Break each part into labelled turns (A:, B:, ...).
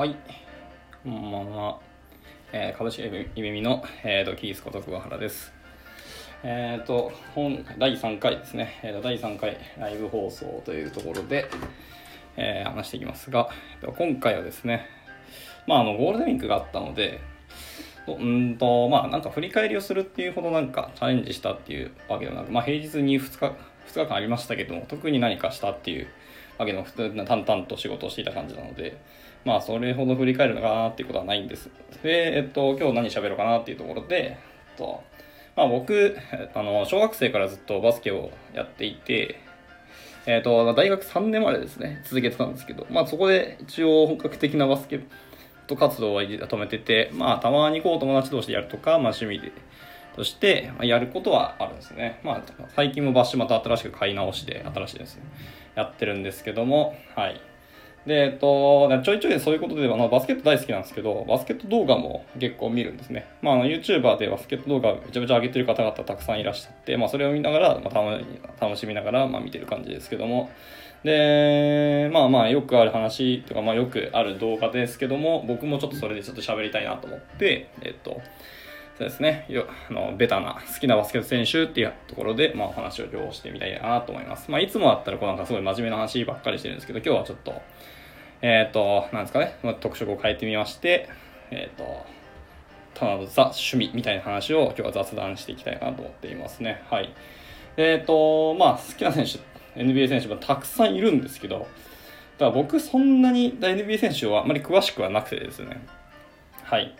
A: はい。こんばんは。えー株式夢見の、えー、とキースこと桑原です。えっ、と、本、第3回ですね。えーと第3回ライブ放送というところで、えー話していきますが、今回はですね、まあ、あの、ゴールデンウィークがあったので、うんと、まあ、なんか振り返りをするっていうほどなんかチャレンジしたっていうわけではなく、まあ、平日に2日、2日間ありましたけども、特に何かしたっていうわけの普通な淡々と仕事をしていた感じなので、まあ、それほど振り返るのかなっていうことはないんです。で、えっと、今日何喋ろうかなっていうところで、えっと、まあ僕、あの、小学生からずっとバスケをやっていて、えっと、大学3年までですね、続けてたんですけど、まあそこで一応本格的なバスケット活動は止めてて、まあたまにこう友達同士でやるとか、まあ趣味で、としてまやることはあるんですね。まあ最近もバッシュまた新しく買い直しで、新しいですね、やってるんですけども、はい。で、えっと、ちょいちょいそういうことで、あのバスケット大好きなんですけど、バスケット動画も結構見るんですね。まあ、あの YouTuber でバスケット動画めちゃめちゃ上げてる方々たくさんいらっしゃって、まあ、それを見ながら、まあ、楽しみながら、まあ、見てる感じですけども。で、まあまあ、よくある話とか、まあ、よくある動画ですけども、僕もちょっとそれでちょっと喋りたいなと思って、えっと、そうですね、よあのベタな好きなバスケット選手っていうところで、まあ、お話を今日してみたいなと思います。まあ、いつもだったらこうなんかすごい真面目な話ばっかりしてるんですけど、今日はちょっと、えっ、と、なんですかね、まあ、特色を変えてみまして、えっ、と、ただのザ趣味みたいな話を今日は雑談していきたいなと思っていますね。はい。えっ、と、まあ、好きな選手、NBA 選手もたくさんいるんですけど、ただ僕そんなに NBA 選手はあまり詳しくはなくてですね。はい。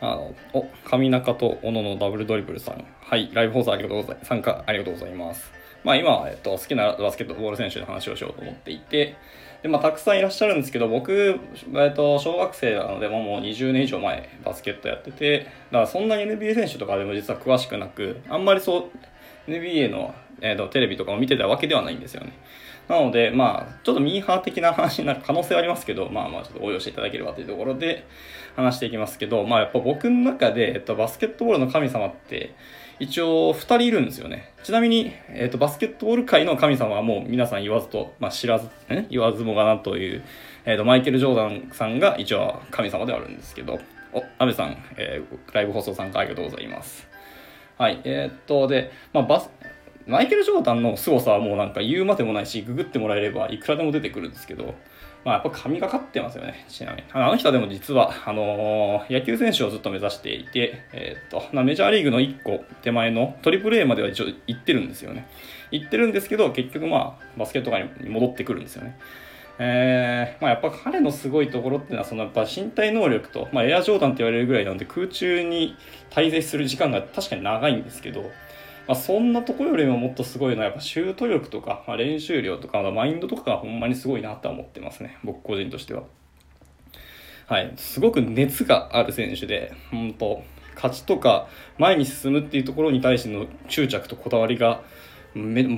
A: あの、お、上中と小野のダブルドリブルさん。はい、ライブ放送ありがとうございます。参加ありがとうございます。まあ今、えっと、好きなバスケットボール選手の話をしようと思っていて、で、まあたくさんいらっしゃるんですけど、僕、えっと、小学生なので、もうもう20年以上前バスケットやってて、だからそんなに NBA 選手とかでも実は詳しくなく、あんまりそう、NBA の、えっと、テレビとかを見てたわけではないんですよね。なので、まあ、ちょっとミーハー的な話になる可能性はありますけど、まあまあ、ちょっと応用していただければというところで話していきますけど、まあやっぱ僕の中で、えっと、バスケットボールの神様って、一応2人いるんですよね。ちなみに、えっと、バスケットボール界の神様はもう皆さん言わずと、まあ知らず、ね、言わずもがなという、えっと、マイケル・ジョーダンさんが一応神様ではあるんですけど、お、アベさん、えーライブ放送参加ありがとうございます。はい、えーっと、で、まあ、バス、マイケル・ジョーダンの凄さはもうなんか言うまでもないし、ググってもらえればいくらでも出てくるんですけど、まあやっぱ神がかってますよね、ちなみに。あの人はでも実は、あのー野球選手をずっと目指していて、えーっと、メジャーリーグの1個手前のトリプル A までは一応行ってるんですよね。行ってるんですけど、結局まあ、バスケット界に戻ってくるんですよね。えーまあ、やっぱ彼のすごいところっていうのはそのやっぱ身体能力と、まあ、エアジョーダンって言われるぐらいなんで空中に滞在する時間が確かに長いんですけど、まあ、そんなところよりももっとすごいのはやっぱシュート力とか、まあ、練習量とか、マインドとかがほんまにすごいなとは思ってますね僕個人としては。はい、すごく熱がある選手で、本当勝ちとか前に進むっていうところに対しての執着とこだわりが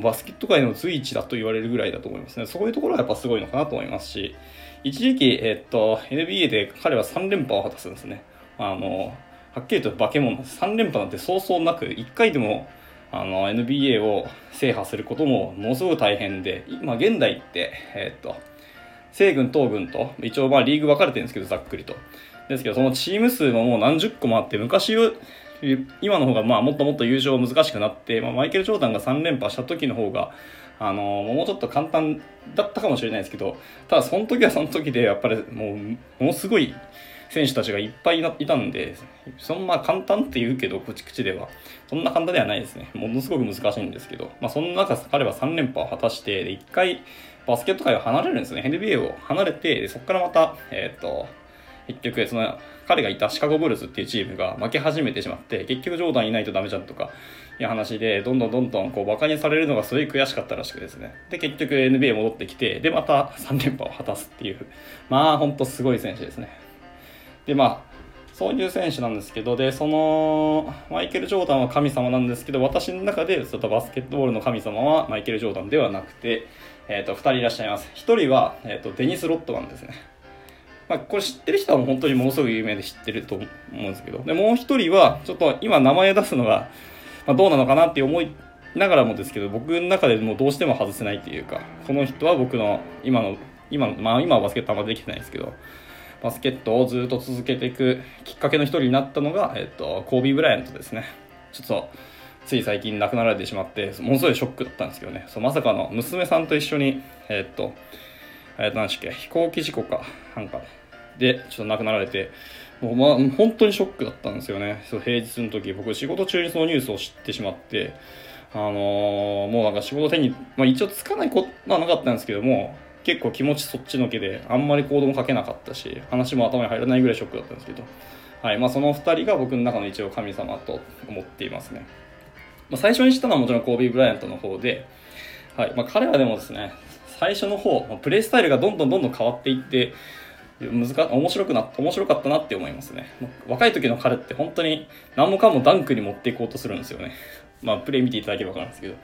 A: バスケット界の随一だと言われるぐらいだと思いますね。そういうところはやっぱすごいのかなと思いますし、一時期、えっと、NBA で彼は3連覇を果たすんですね。あの、はっきりと化け物。3連覇なんてそうそうなく、1回でもあの NBA を制覇することもものすごく大変で、今現代って、えっと、西軍東軍と一応まあリーグ分かれてるんですけどざっくりと。ですけどそのチーム数ももう何十個もあって昔よ今の方がまあもっともっと優勝難しくなって、まあ、マイケル・ジョーダンが3連覇した時の方があのもうちょっと簡単だったかもしれないですけどただその時はその時でやっぱりもうものすごい選手たちがいっぱいいたんでそんな簡単って言うけど口々では。そんな簡単ではないですね。ものすごく難しいんですけど、まあ、その中彼は3連覇を果たしてで1回バスケット界を離れるんですね。NBA を離れてでそこからまたえっ、と結局その彼がいたシカゴブルズっていうチームが負け始めてしまって結局ジョーダンいないとダメじゃんとかいう話でどんどんどんどんこうバカにされるのがすごい悔しかったらしくですね。で結局 NBA 戻ってきてでまた3連覇を果たすっていう。まあほんとすごい選手ですね。でまあそういう選手なんですけどでそのマイケル・ジョーダンは神様なんですけど私の中でちょっとバスケットボールの神様はマイケル・ジョーダンではなくて、えー、と2人いらっしゃいます。1人は、えー、とデニス・ロットマンですね。まあ、これ知ってる人は本当にものすごく有名で知ってると思うんですけど、で、もう一人は、ちょっと今名前出すのが、まあ、どうなのかなって思いながらもですけど、僕の中でもうどうしても外せないっていうか、この人は僕の今の、今の、まあ今はバスケットあんまできてないですけど、バスケットをずっと続けていくきっかけの一人になったのが、えっと、コービー・ブライアントですね。ちょっと、つい最近亡くなられてしまって、ものすごいショックだったんですけどね。そうまさかの娘さんと一緒に、えっと、えっと、何でしたっけ、飛行機事故か、なんかで、ちょっと亡くなられて、もうまあ、本当にショックだったんですよね。そう平日の時、僕仕事中にそのニュースを知ってしまって、あのー、もうなんか仕事手に、まあ一応つかないことはなかったんですけども、結構気持ちそっちのけで、あんまり行動もかけなかったし、話も頭に入らないぐらいショックだったんですけど、はい、まあその二人が僕の中の一応神様と思っていますね。まあ、最初に知ったのはもちろんコービー・ブライアントの方で、はい、まあ彼はでもですね、最初の方、プレイスタイルがどんどんどんどん変わっていって、難面白くな面白かったなって思いますね。若い時の彼って本当に何もかもダンクに持っていこうとするんですよね。まあ、プレイ見ていただければ分かるんですけど、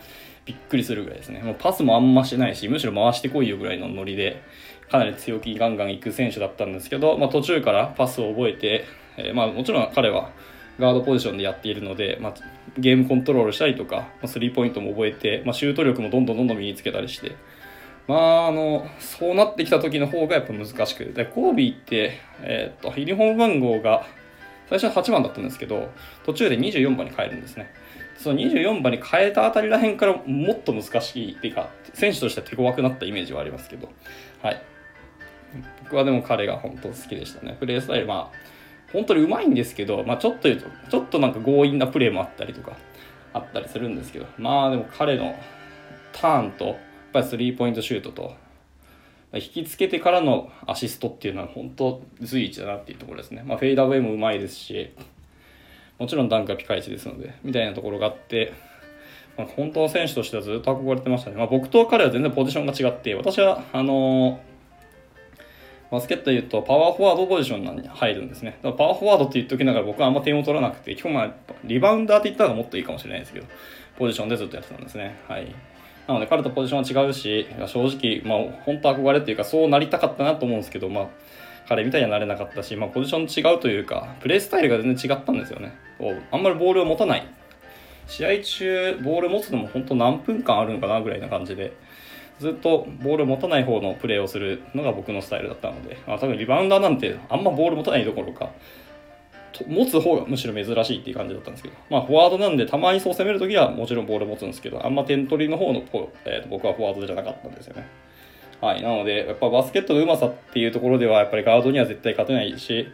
A: びっくりするぐらいですね。もうパスもあんましないし、むしろ回してこいよぐらいのノリで、かなり強気ガンガン行く選手だったんですけど、まあ、途中からパスを覚えて、えー、まあ、もちろん彼はガードポジションでやっているので、まあ、ゲームコントロールしたりとか、まあ、スリーポイントも覚えて、ま、シュート力もどんどんどんどん身につけたりして、まあ、あの、そうなってきた時の方がやっぱ難しくて、コービーって、えー、っと、ユニフォーム番号が、最初は8番だったんですけど、途中で24番に変えるんですね。その24番に変えたあたりらへんからもっと難しいっていうか、選手としては手強くなったイメージはありますけど、はい。僕はでも彼が本当好きでしたね。プレースタイル、まあ、本当にうまいんですけど、まあちょっと言うと、ちょっとなんか強引なプレーもあったりとか、あったりするんですけど、まあでも彼のターンとやっ、ぱりスリーポイントシュートと、引きつけてからのアシストっていうのは本当随一だなっていうところですね。まあ、フェイダーウェイもうまいですし、もちろんダンクはピカイチですので、みたいなところがあって、まあ、本当の選手としてはずっと憧れてましたね。まあ、僕と彼は全然ポジションが違って、私は、あのー、バスケットで言うとパワーフォワードポジションに入るんですね。だからパワーフォワードって言っときながら僕はあんま点を取らなくて、今日まあリバウンダーって言ったらもっといいかもしれないですけど、ポジションでずっとやってたんですね。はい。なので彼とポジションは違うし、正直、まあ本当憧れっていうかそうなりたかったなと思うんですけど、まあ彼みたいにはなれなかったし、まあポジション違うというか、プレースタイルが全然違ったんですよね。あんまりボールを持たない。試合中、ボール持つのも本当何分間あるのかなぐらいな感じで、ずっとボールを持たない方のプレーをするのが僕のスタイルだったので、まあ、多分リバウンダーなんてあんまボール持たないどころか、持つ方がむしろ珍しいっていう感じだったんですけど、まあ、フォワードなんで、たまにそう攻めるときはもちろんボール持つんですけど、あんま点取りの方の、えー、と僕はフォワードじゃなかったんですよね。はい。なので、やっぱバスケットのうまさっていうところでは、やっぱりガードには絶対勝てないし、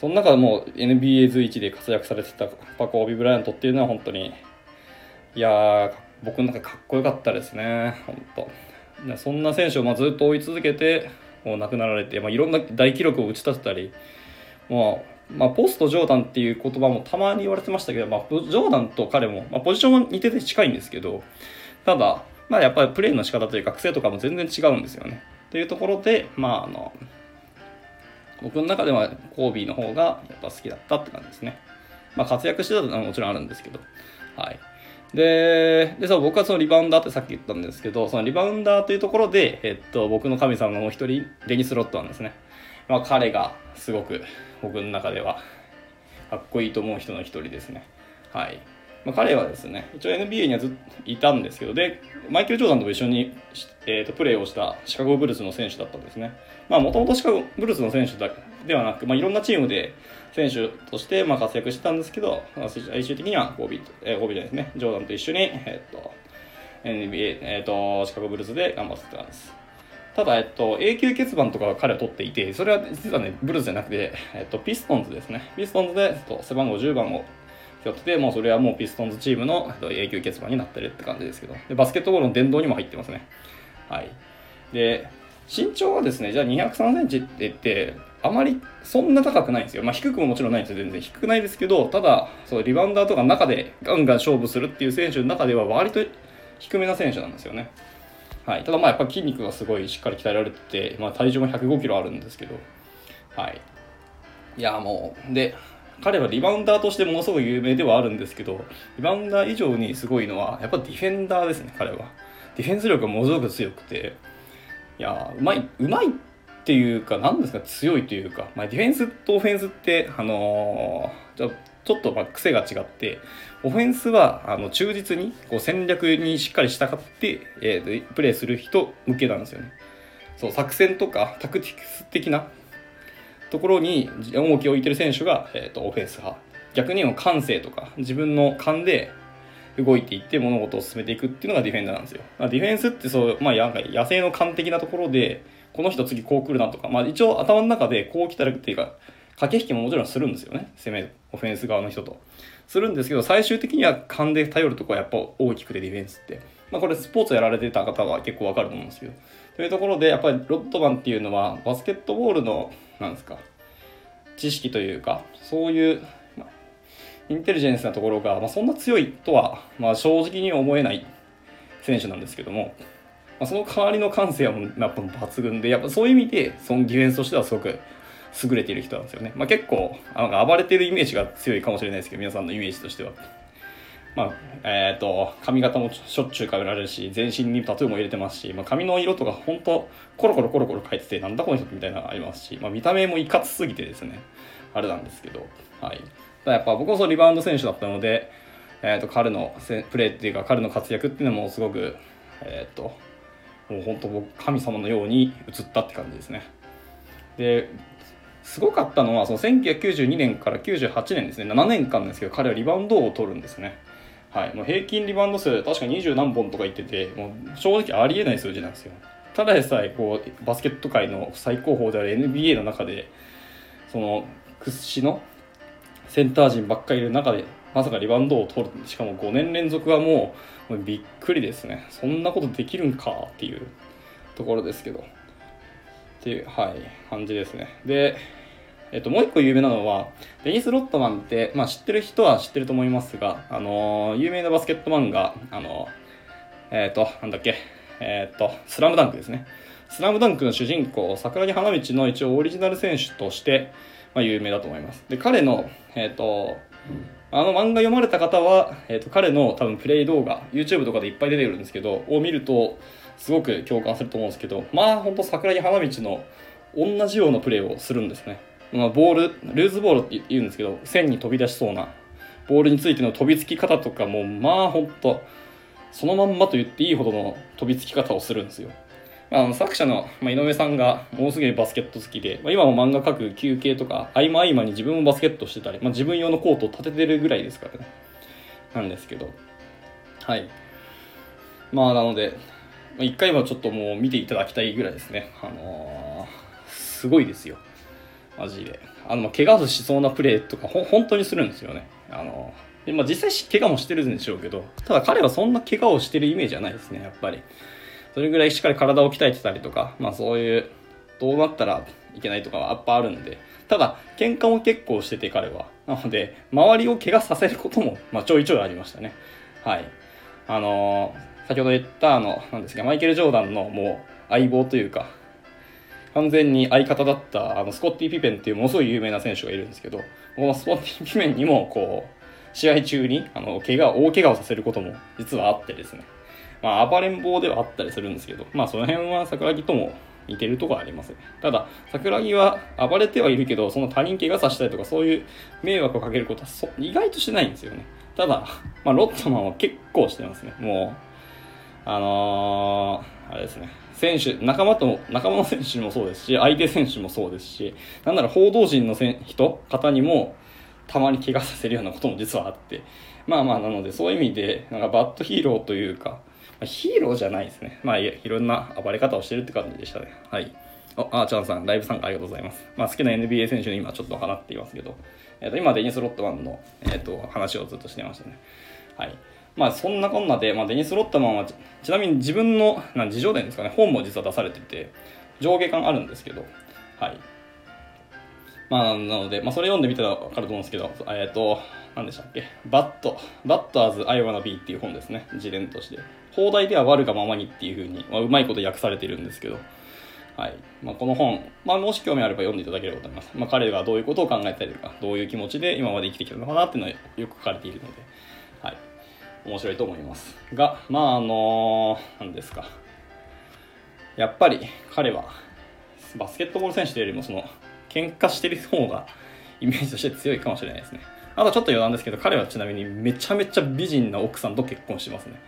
A: その中でも NBA 随一で活躍されてたパコ・オビ・ブライアントっていうのは本当に、いやー、僕の中かっこよかったですね。本当そんな選手をまあずっと追い続けて、もう亡くなられて、まあ、いろんな大記録を打ち立てたり、もうまあ、ポストジョーダンっていう言葉もたまに言われてましたけど、まあ、ジョーダンと彼も、まあ、ポジションは似てて近いんですけど、ただ、まあ、やっぱりプレーの仕方というか癖とかも全然違うんですよね。というところで、まあ、あの、僕の中ではコービーの方がやっぱ好きだったって感じですね。まあ、活躍してたのはもちろんあるんですけど。はい。で、で、そう、僕はそのリバウンダーってさっき言ったんですけど、そのリバウンダーというところで、えっと、僕の神様のもう一人、デニス・ロットなんですね。まあ、彼がすごく僕の中ではかっこいいと思う人の一人ですね。はい。まあ、彼はですね、一応 NBA にはずっといたんですけど、で、マイケル・ジョーダンと一緒に、えーと、プレーをしたシカゴブルースの選手だったんですね。まあ、もともとシカゴブルースの選手だではなく、まあ、いろんなチームで選手としてまあ活躍してたんですけど、最終的にはゴビー、えー、ゴビーですね、ジョーダンと一緒に、えっ、ー、と、NBA、えっ、ー、と、シカゴブルースで頑張ってたんです。ただ、えっと、永久欠番とか彼は取っていて、それは実はね、ブルーズじゃなくて、えっと、ピストンズですね。ピストンズで、えっと、背番号10番を背負ってて、もうそれはもうピストンズチームの、永久欠番になってるって感じですけど、でバスケットボールの殿堂にも入ってますね。はい。で、身長はですね、じゃあ203センチって言って、あまりそんな高くないんですよ。まあ低くももちろんないんですよ。全然低くないですけど、ただ、そうリバウンダーとか中でガンガン勝負するっていう選手の中では割と低めな選手なんですよね。はい、ただまあやっぱ筋肉がすごいしっかり鍛えられてて、まあ、体重も105キロあるんですけど、はい。いやもう、で、彼はリバウンダーとしてものすごい有名ではあるんですけど、リバウンダー以上にすごいのは、やっぱディフェンダーですね、彼は。ディフェンス力がものすごく強くて、いやうまい、うまいっていうか、何ですか、強いというか、まあ、ディフェンスとオフェンスって、あのー、ちょっとまあ癖が違って、オフェンスはあの忠実にこう戦略にしっかり従って、えー、プレーする人向けなんですよね。そう作戦とかタクティクス的なところに重きを置いてる選手が、えーと、オフェンス派逆に感性とか自分の勘で動いていって物事を進めていくっていうのがディフェンダーなんですよ。ディフェンスってそう、まあ、野生の勘的なところでこの人次こう来るなとか、まあ、一応頭の中でこう来たらっていうか駆け引きももちろんするんですよね攻めオフェンス側の人と。するんですけど最終的には勘で頼るとこはやっぱ大きくてディフェンスって。まあ、これスポーツやられてた方は結構わかると思うんですけど。というところでやっぱりロッドマンっていうのはバスケットボールのなんですか知識というかそういう、まあ、インテリジェンスなところが、まあ、そんな強いとは、まあ、正直に思えない選手なんですけども、まあ、その代わりの感性はやっぱ抜群でやっぱそういう意味でそのディフェンスとしてはすごく優れている人なんですよね、まあ、結構あの暴れてるイメージが強いかもしれないですけど皆さんのイメージとしては。まあ、えっ、ー、と、髪型もしょっちゅう変えられるし、全身にタトゥーも入れてますし、まあ、髪の色とか本当コロコロコロコロ変えてて、なんだこの人みたいなのがありますし、まあ、見た目もいかつすぎてですね、あれなんですけど、はい。だやっぱ僕もそのリバウンド選手だったので、えっ、ー、と、彼のプレーっていうか、彼の活躍っていうのもすごく、えっ、ー、と、もう本当僕、神様のように映ったって感じですね。で、すごかったのは、その1992年から98年ですね、7年間ですけど、彼はリバウンドを取るんですね。はい、もう平均リバウンド数確か20何本とか言っててもう正直ありえない数字なんですよ。ただでさえこうバスケット界の最高峰である NBA の中でその屈指のセンター陣ばっかりいる中でまさかリバウンドを取るしかも5年連続はもうびっくりですね。そんなことできるんかっていうところですけど。っていうはい感じですね。でえっと、もう一個有名なのは、デニス・ロットマンって、まあ知ってる人は知ってると思いますが、あのー、有名なバスケット漫画、あのー、えっ、ー、と、なんだっけ、えっと、スラムダンクですね。スラムダンクの主人公、桜木花道の一応オリジナル選手として、まあ有名だと思います。で、彼の、えっと、あの漫画読まれた方は、えっと、彼の多分プレイ動画、YouTube とかでいっぱい出てくるんですけど、を見ると、すごく共感すると思うんですけど、まあ本当桜木花道の同じようなプレーをするんですね。まあ、ボール、ルーズボールって言うんですけど、線に飛び出しそうな、ボールについての飛びつき方とかも、まあほんと、そのまんまと言っていいほどの飛びつき方をするんですよ。あの作者の、まあ、井上さんがものすごいバスケット好きで、まあ、今も漫画描く休憩とか合間合間に自分もバスケットしてたり、まあ、自分用のコートを立ててるぐらいですからね。なんですけど。はい。まあなので一回はちょっともう見ていただきたいぐらいですね。あのー、すごいですよ。マジで。あの、怪我しそうなプレーとか、ほ、本当にするんですよね。あの、でまあ、実際怪我もしてるんでしょうけど、ただ彼はそんな怪我をしてるイメージはないですね、やっぱり。それぐらいしっかり体を鍛えてたりとか、まあそういう、どうなったらいけないとかはやっぱあるんで、ただ、喧嘩も結構してて彼は。なので、周りを怪我させることも、まあちょいちょいありましたね。はい。あのー、先ほど言った、あの、なんですか、マイケル・ジョーダンのもう相棒というか、完全に相方だったあのスコッティ・ピペンっていうものすごい有名な選手がいるんですけど、このスコッティ・ピペンにもこう、試合中にあの怪我、大怪我をさせることも実はあってですね。まあ、暴れん坊ではあったりするんですけど、まあ、その辺は桜木とも似てるところあります。ただ、桜木は暴れてはいるけど、その他人怪我させたりとか、そういう迷惑をかけることはそ意外としてないんですよね。ただ、まあ、ロットマンは結構してますね。もう、あのー、あれですね。選手、仲間と、仲間の選手もそうですし、相手選手もそうですし、なんなら報道陣のせ人、方にも、たまに怪我させるようなことも実はあって、まあまあ、なので、そういう意味で、なんかバッドヒーローというか、ま、ヒーローじゃないですね。まあい、いろんな暴れ方をしてるって感じでしたね。はい。あ、あーちゃんさん、ライブ参加ありがとうございます。まあ、好きな NBA 選手に今ちょっと放っていますけど、えっ、ー、と、今、デニス・ロットマンの、えっ、ー、と、話をずっとしてましたね。はい。まあそんなこんなで、まあ、デニス・ロッドマンはちなみに自分のな自叙伝ですかね本も実は出されてて上下巻あるんですけどはい。まあなので、まあ、それ読んでみたら分かると思うんですけどえっ、ー、と何でしたっけ Bad Bad As I Wanna Be っていう本ですね自伝として。邦題では悪がままにっていうふうに、まあ、うまいこと訳されてるんですけどはい。まあ、この本、まあ、もし興味あれば読んでいただければと思います。まあ、彼がどういうことを考えたりとか、どういう気持ちで今まで生きてきたのかなっていうのはよく書かれているので、面白いと思います。がまああの何ですか。やっぱり彼はバスケットボール選手というよりもその喧嘩してる方がイメージとして強いかもしれないですね。あとちょっと余談ですけど彼はちなみにめちゃめちゃ美人な奥さんと結婚してますね。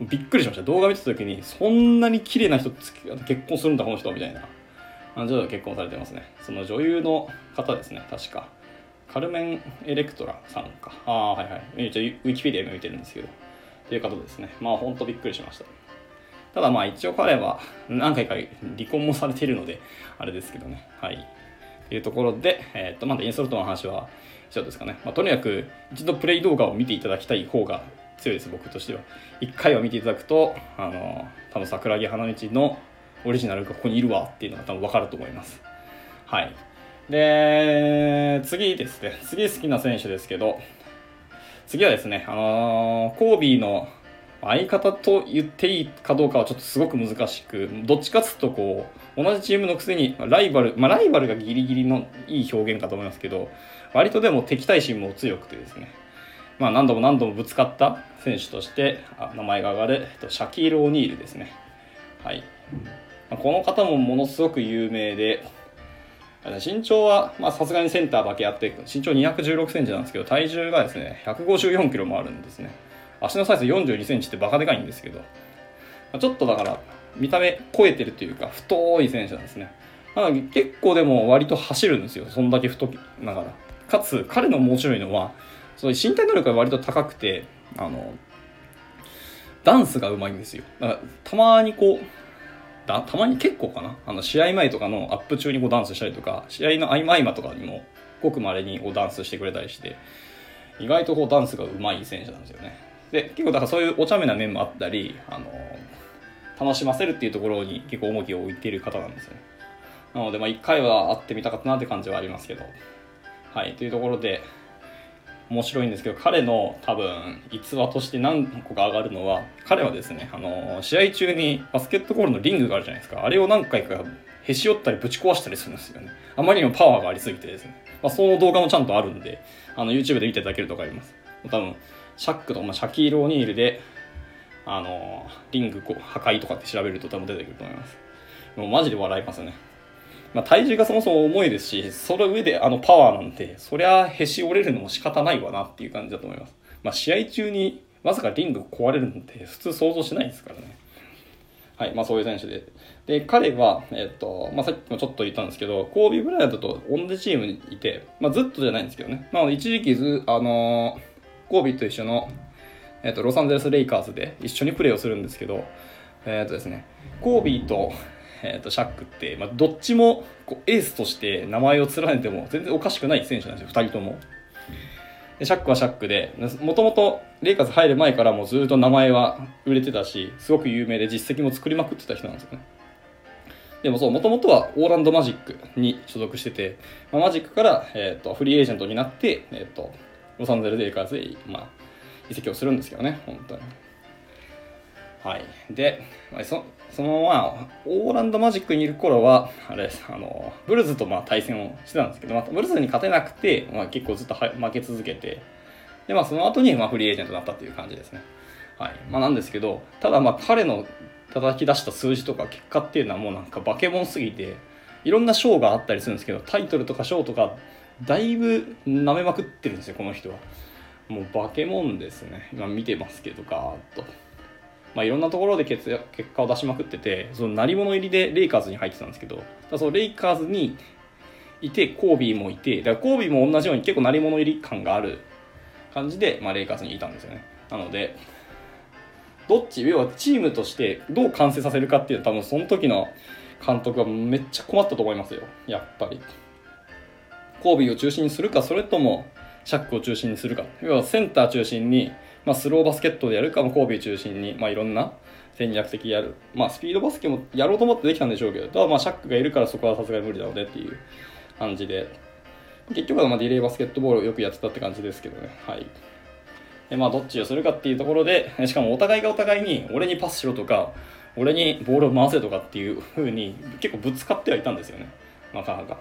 A: びっくりしました。動画見てた時にそんなに綺麗な人結婚するんだこの人みたいな。あ女優結婚されてますね。その女優の方ですね確か。カルメン・エレクトラさんか。ああはいはい。ウィキペディアで見てるんですけど。っていう方ですね。まあほんとびっくりしました。ただまあ一応彼は何回か離婚もされているのであれですけどね。はい。というところで、えー、とまだインストルトの話は以上ですかね、まあ、とにかく一度プレイ動画を見ていただきたい方が強いです僕としては。一回は見ていただくとあの多分桜木花道のオリジナルがここにいるわっていうのが多分分かると思います。はい。で次ですね。次好きな選手ですけど次はですねあのー、コービーの相方と言っていいかどうかはちょっとすごく難しくどっちかっつうとこう同じチームのくせにライバルまあライバルがギリギリのいい表現かと思いますけど割とでも敵対心も強くてですね。まあ何度も何度もぶつかった選手としてあ名前が挙がるシャキール・オニールですね。はい。この方もものすごく有名で身長はさすがにセンターだけあって身長216センチなんですけど体重がですね154キロもあるんですね。足のサイズ42センチってバカでかいんですけど。ちょっとだから見た目超えてるというか太い選手なんですね。結構でも割と走るんですよ。そんだけ太きながら。かつ彼の面白いのはそういう身体能力が割と高くてあのダンスがうまいんですよ。たまにこうだた？まに結構かな？あの試合前とかのアップ中にこうダンスしたりとか試合の合間合間とかにもごくまれにこうダンスしてくれたりして意外とこうダンスがうまい選手なんですよね。で結構だからそういうお茶目な面もあったりあの楽しませるっていうところに結構重きを置いている方なんですよね。なのでまあ一回は会ってみたかったなって感じはありますけど。はいというところで面白いんですけど彼の多分逸話として何個か上がるのは彼はですねあの試合中にバスケットボールのリングがあるじゃないですか。あれを何回かへし折ったりぶち壊したりするんですよね。あまりにもパワーがありすぎてですね、まあ、その動画もちゃんとあるんであの YouTube で見ていただけると分かります。多分シャックとか、まあ、シャキール・オニールであのリング破壊とかって調べると多分出てくると思います。もうマジで笑いますね。まあ、体重がそもそも重いですし、その上であのパワーなんて、そりゃへし折れるのも仕方ないわなっていう感じだと思います。まあ、試合中にまさかリング壊れるなんて普通想像しないですからね。はい、まあそういう選手で。で、彼は、えっ、と、まあさっきもちょっと言ったんですけど、コービー・ブライアントと同じチームにいて、まあずっとじゃないんですけどね。まあ一時期ず、あのー、コービーと一緒の、えっ、と、ロサンゼルス・レイカーズで一緒にプレーをするんですけど、えっ、とですね、コービーと、えーと、シャックって、まあ、どっちもこうエースとして名前を連ねても全然おかしくない選手なんですよ2人ともでシャックはシャックでもともとレイカーズ入る前からもずっと名前は売れてたしすごく有名で実績も作りまくってた人なんですよねでもそう、もともとはオーランドマジックに所属してて、まあ、マジックから、えーと、フリーエージェントになって、えーと、ロサンゼルレイカーズへ、まあ、移籍をするんですけどね、本当に。はい。で、そそのまあ、オーランドマジックにいる頃は、あれです、あの、ブルズとまあ対戦をしてたんですけど、まあ、ブルズに勝てなくて、まあ、結構ずっと負け続けて、で、まあその後にまあフリーエージェントになったっていう感じですね。はい。まあなんですけど、ただまあ彼の叩き出した数字とか結果っていうのはもうなんか化け物すぎて、いろんな賞があったりするんですけど、タイトルとか賞とか、だいぶ舐めまくってるんですよ、この人は。もう化け物ですね。今見てますけど、ガーッと。まあ、いろんなところで結果を出しまくっててその鳴り物入りでレイカーズに入ってたんですけどそのレイカーズにいてコービーもいてだコービーも同じように結構鳴り物入り感がある感じで、まあ、レイカーズにいたんですよね。なのでどっち要はチームとしてどう完成させるかっていう多分その時の監督はめっちゃ困ったと思いますよ。やっぱり。コービーを中心にするかそれともシャックを中心にするか。要はセンター中心にまあ、スローバスケットでやるか、も神戸中心に、まあ、いろんな戦略的やる、まあ、スピードバスケもやろうと思ってできたんでしょうけど、ただまあシャックがいるからそこはさすがに無理なのでっていう感じで、結局はまディレイバスケットボールをよくやってたって感じですけどね。はい。でまあ、どっちをするかっていうところで、しかもお互いがお互いに、俺にパスしろとか、俺にボールを回せとかっていう風に結構ぶつかってはいたんですよね。なかなか。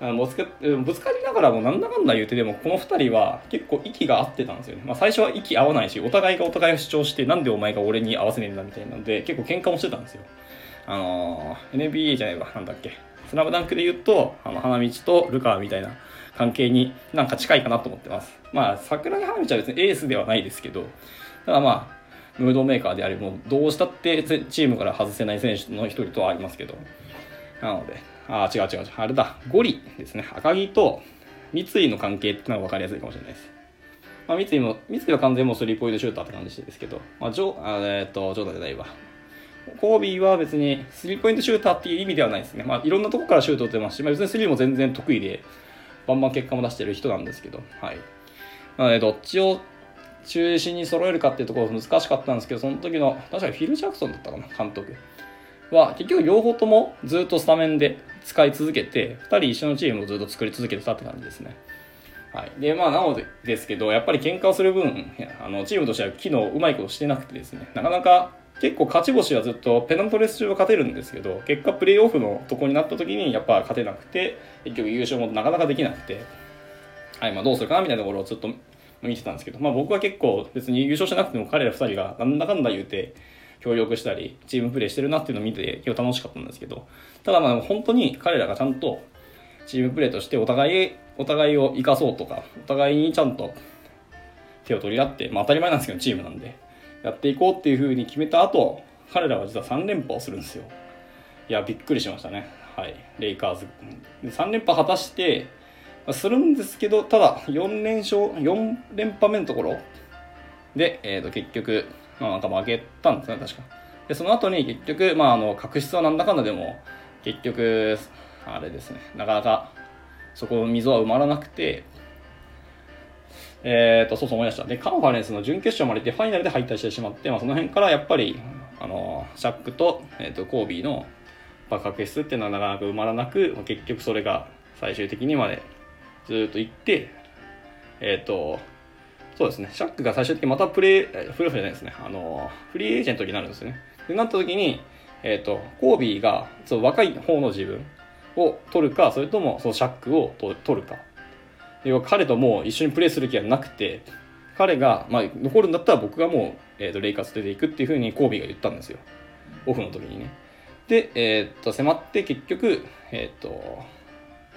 A: あぶつかぶつかりながらもなんだかんだ言うてでもこの2人は結構息が合ってたんですよね、まあ、最初は息合わないしお互いがお互いを主張してなんでお前が俺に合わせねえんだみたいなので結構喧嘩もしてたんですよ。あのー、NBA じゃないわなんだっけ。スラムダンクで言うとあの花道とルカみたいな関係になんか近いかなと思ってます。まあ桜木花道は別にエースではないですけどただまあムードメーカーでありもうどうしたってチームから外せない選手の一人とはありますけど。なのであ、違う違う違う、あれだ、ゴリですね。赤木と三井の関係ってのが分かりやすいかもしれないです。まあ、三井も、三井は完全もうスリーポイントシューターって感じですけど、まあ、ジョあえっ、ー、と、ジョーダじゃないわ。コービーは別にスリーポイントシューターっていう意味ではないですね。まあ、いろんなとこからシュート打てますし、まあ、別にスリーも全然得意で、バンバン結果も出してる人なんですけど、はい。なので、どっちを中心に揃えるかっていうところ難しかったんですけど、その時の、確かにフィル・ジャクソンだったかな、監督。は、結局両方ともずっとスタメンで使い続けて、2人一緒のチームをずっと作り続けてたって感じですね。はい。で、まあ、なのでですけど、やっぱり喧嘩をする分、あの、チームとしては機能うまいことしてなくてですね、なかなか結構勝ち星はずっとペナントレース中は勝てるんですけど、結果プレーオフのとこになった時にやっぱ勝てなくて、結局優勝もなかなかできなくて、はい、まあどうするかなみたいなところをずっと見てたんですけど、まあ僕は結構別に優勝しなくても彼ら2人がなんだかんだ言うて、協力したり、チームプレーしてるなっていうのを見て結構楽しかったんですけど、ただまあ本当に彼らがちゃんとチームプレーとしてお互い、お互いを生かそうとか、お互いにちゃんと手を取り合って、まあ当たり前なんですけどチームなんで、やっていこうっていう風に決めた後、彼らは実は3連覇をするんですよ。いや、びっくりしましたね。はい。レイカーズ。3連覇果たして、するんですけど、ただ、4連勝、4連覇目のところで、えっ、ー、と、結局、まあ、なんか負けたんですね、確か。で、その後に結局、まあ、あの、確執はなんだかんだでも、結局、あれですね、なかなか、そこの溝は埋まらなくて、えっ、ー、と、そうそう思い出した。で、カンファレンスの準決勝まで行ってファイナルで敗退してしまって、まあ、その辺からやっぱり、あの、シャックと、えっ、ー、と、コービーのまあ確執っていうのはなかなか埋まらなく、結局それが最終的にまでずっと行って、えっ、ー、と、そうですね、シャックが最終的にまたプレイ、フルフじゃないですね、あの、フリーエージェントになるんですね。で、なった時に、えっ、ー、と、コービーが、そう、若い方の自分を取るか、それとも、そのシャックを取るか。要は彼ともう一緒にプレーする気はなくて、彼が、まあ、残るんだったら僕がもう、えっ、ー、と、レイカーズ出ていくっていうふうにコービーが言ったんですよ。オフの時にね。で、えっ、ー、と、迫って結局、えっ、ー、と、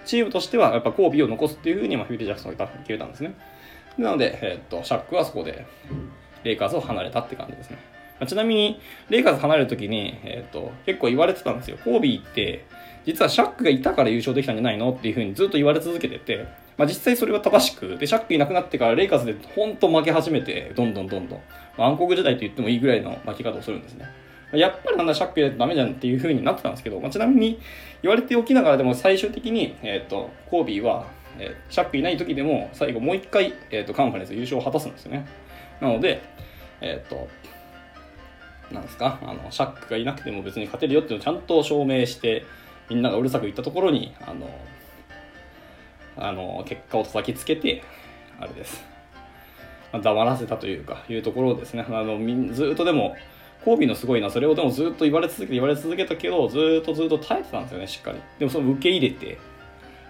A: チームとしてはやっぱコービーを残すっていうふうに、まあ、フィル・ジャクソンが決めたんですね。なので、えっ、と、シャックはそこで、レイカーズを離れたって感じですね。まあ、ちなみに、レイカーズ離れるときに、えっ、と、結構言われてたんですよ。コービーって、実はシャックがいたから優勝できたんじゃないのっていうふうにずっと言われ続けてて、まあ、実際それは正しく、で、シャックいなくなってからレイカーズで本当負け始めて、どんどんどんどん、まあ、暗黒時代と言ってもいいぐらいの負け方をするんですね。やっぱりなんだシャックやるとダメじゃんっていう風になってたんですけど、まあ、ちなみに言われておきながらでも最終的に、えっ、ー、と、コービーは、えー、シャックいない時でも最後もう一回、え、ー、と、カンファレンス優勝を果たすんですよね。なので、えっ、と、なんですか、あの、シャックがいなくても別に勝てるよっていうのをちゃんと証明して、みんながうるさく言ったところに、あの、あの、結果を叩きつけて、あれです。黙らせたというか、いうところですね。あの、ずっとでも、コービーのすごいな、それをでもずっと言われ続けて言われ続けたけど、ずっとずっと耐えてたんですよね、しっかり。でもその受け入れて、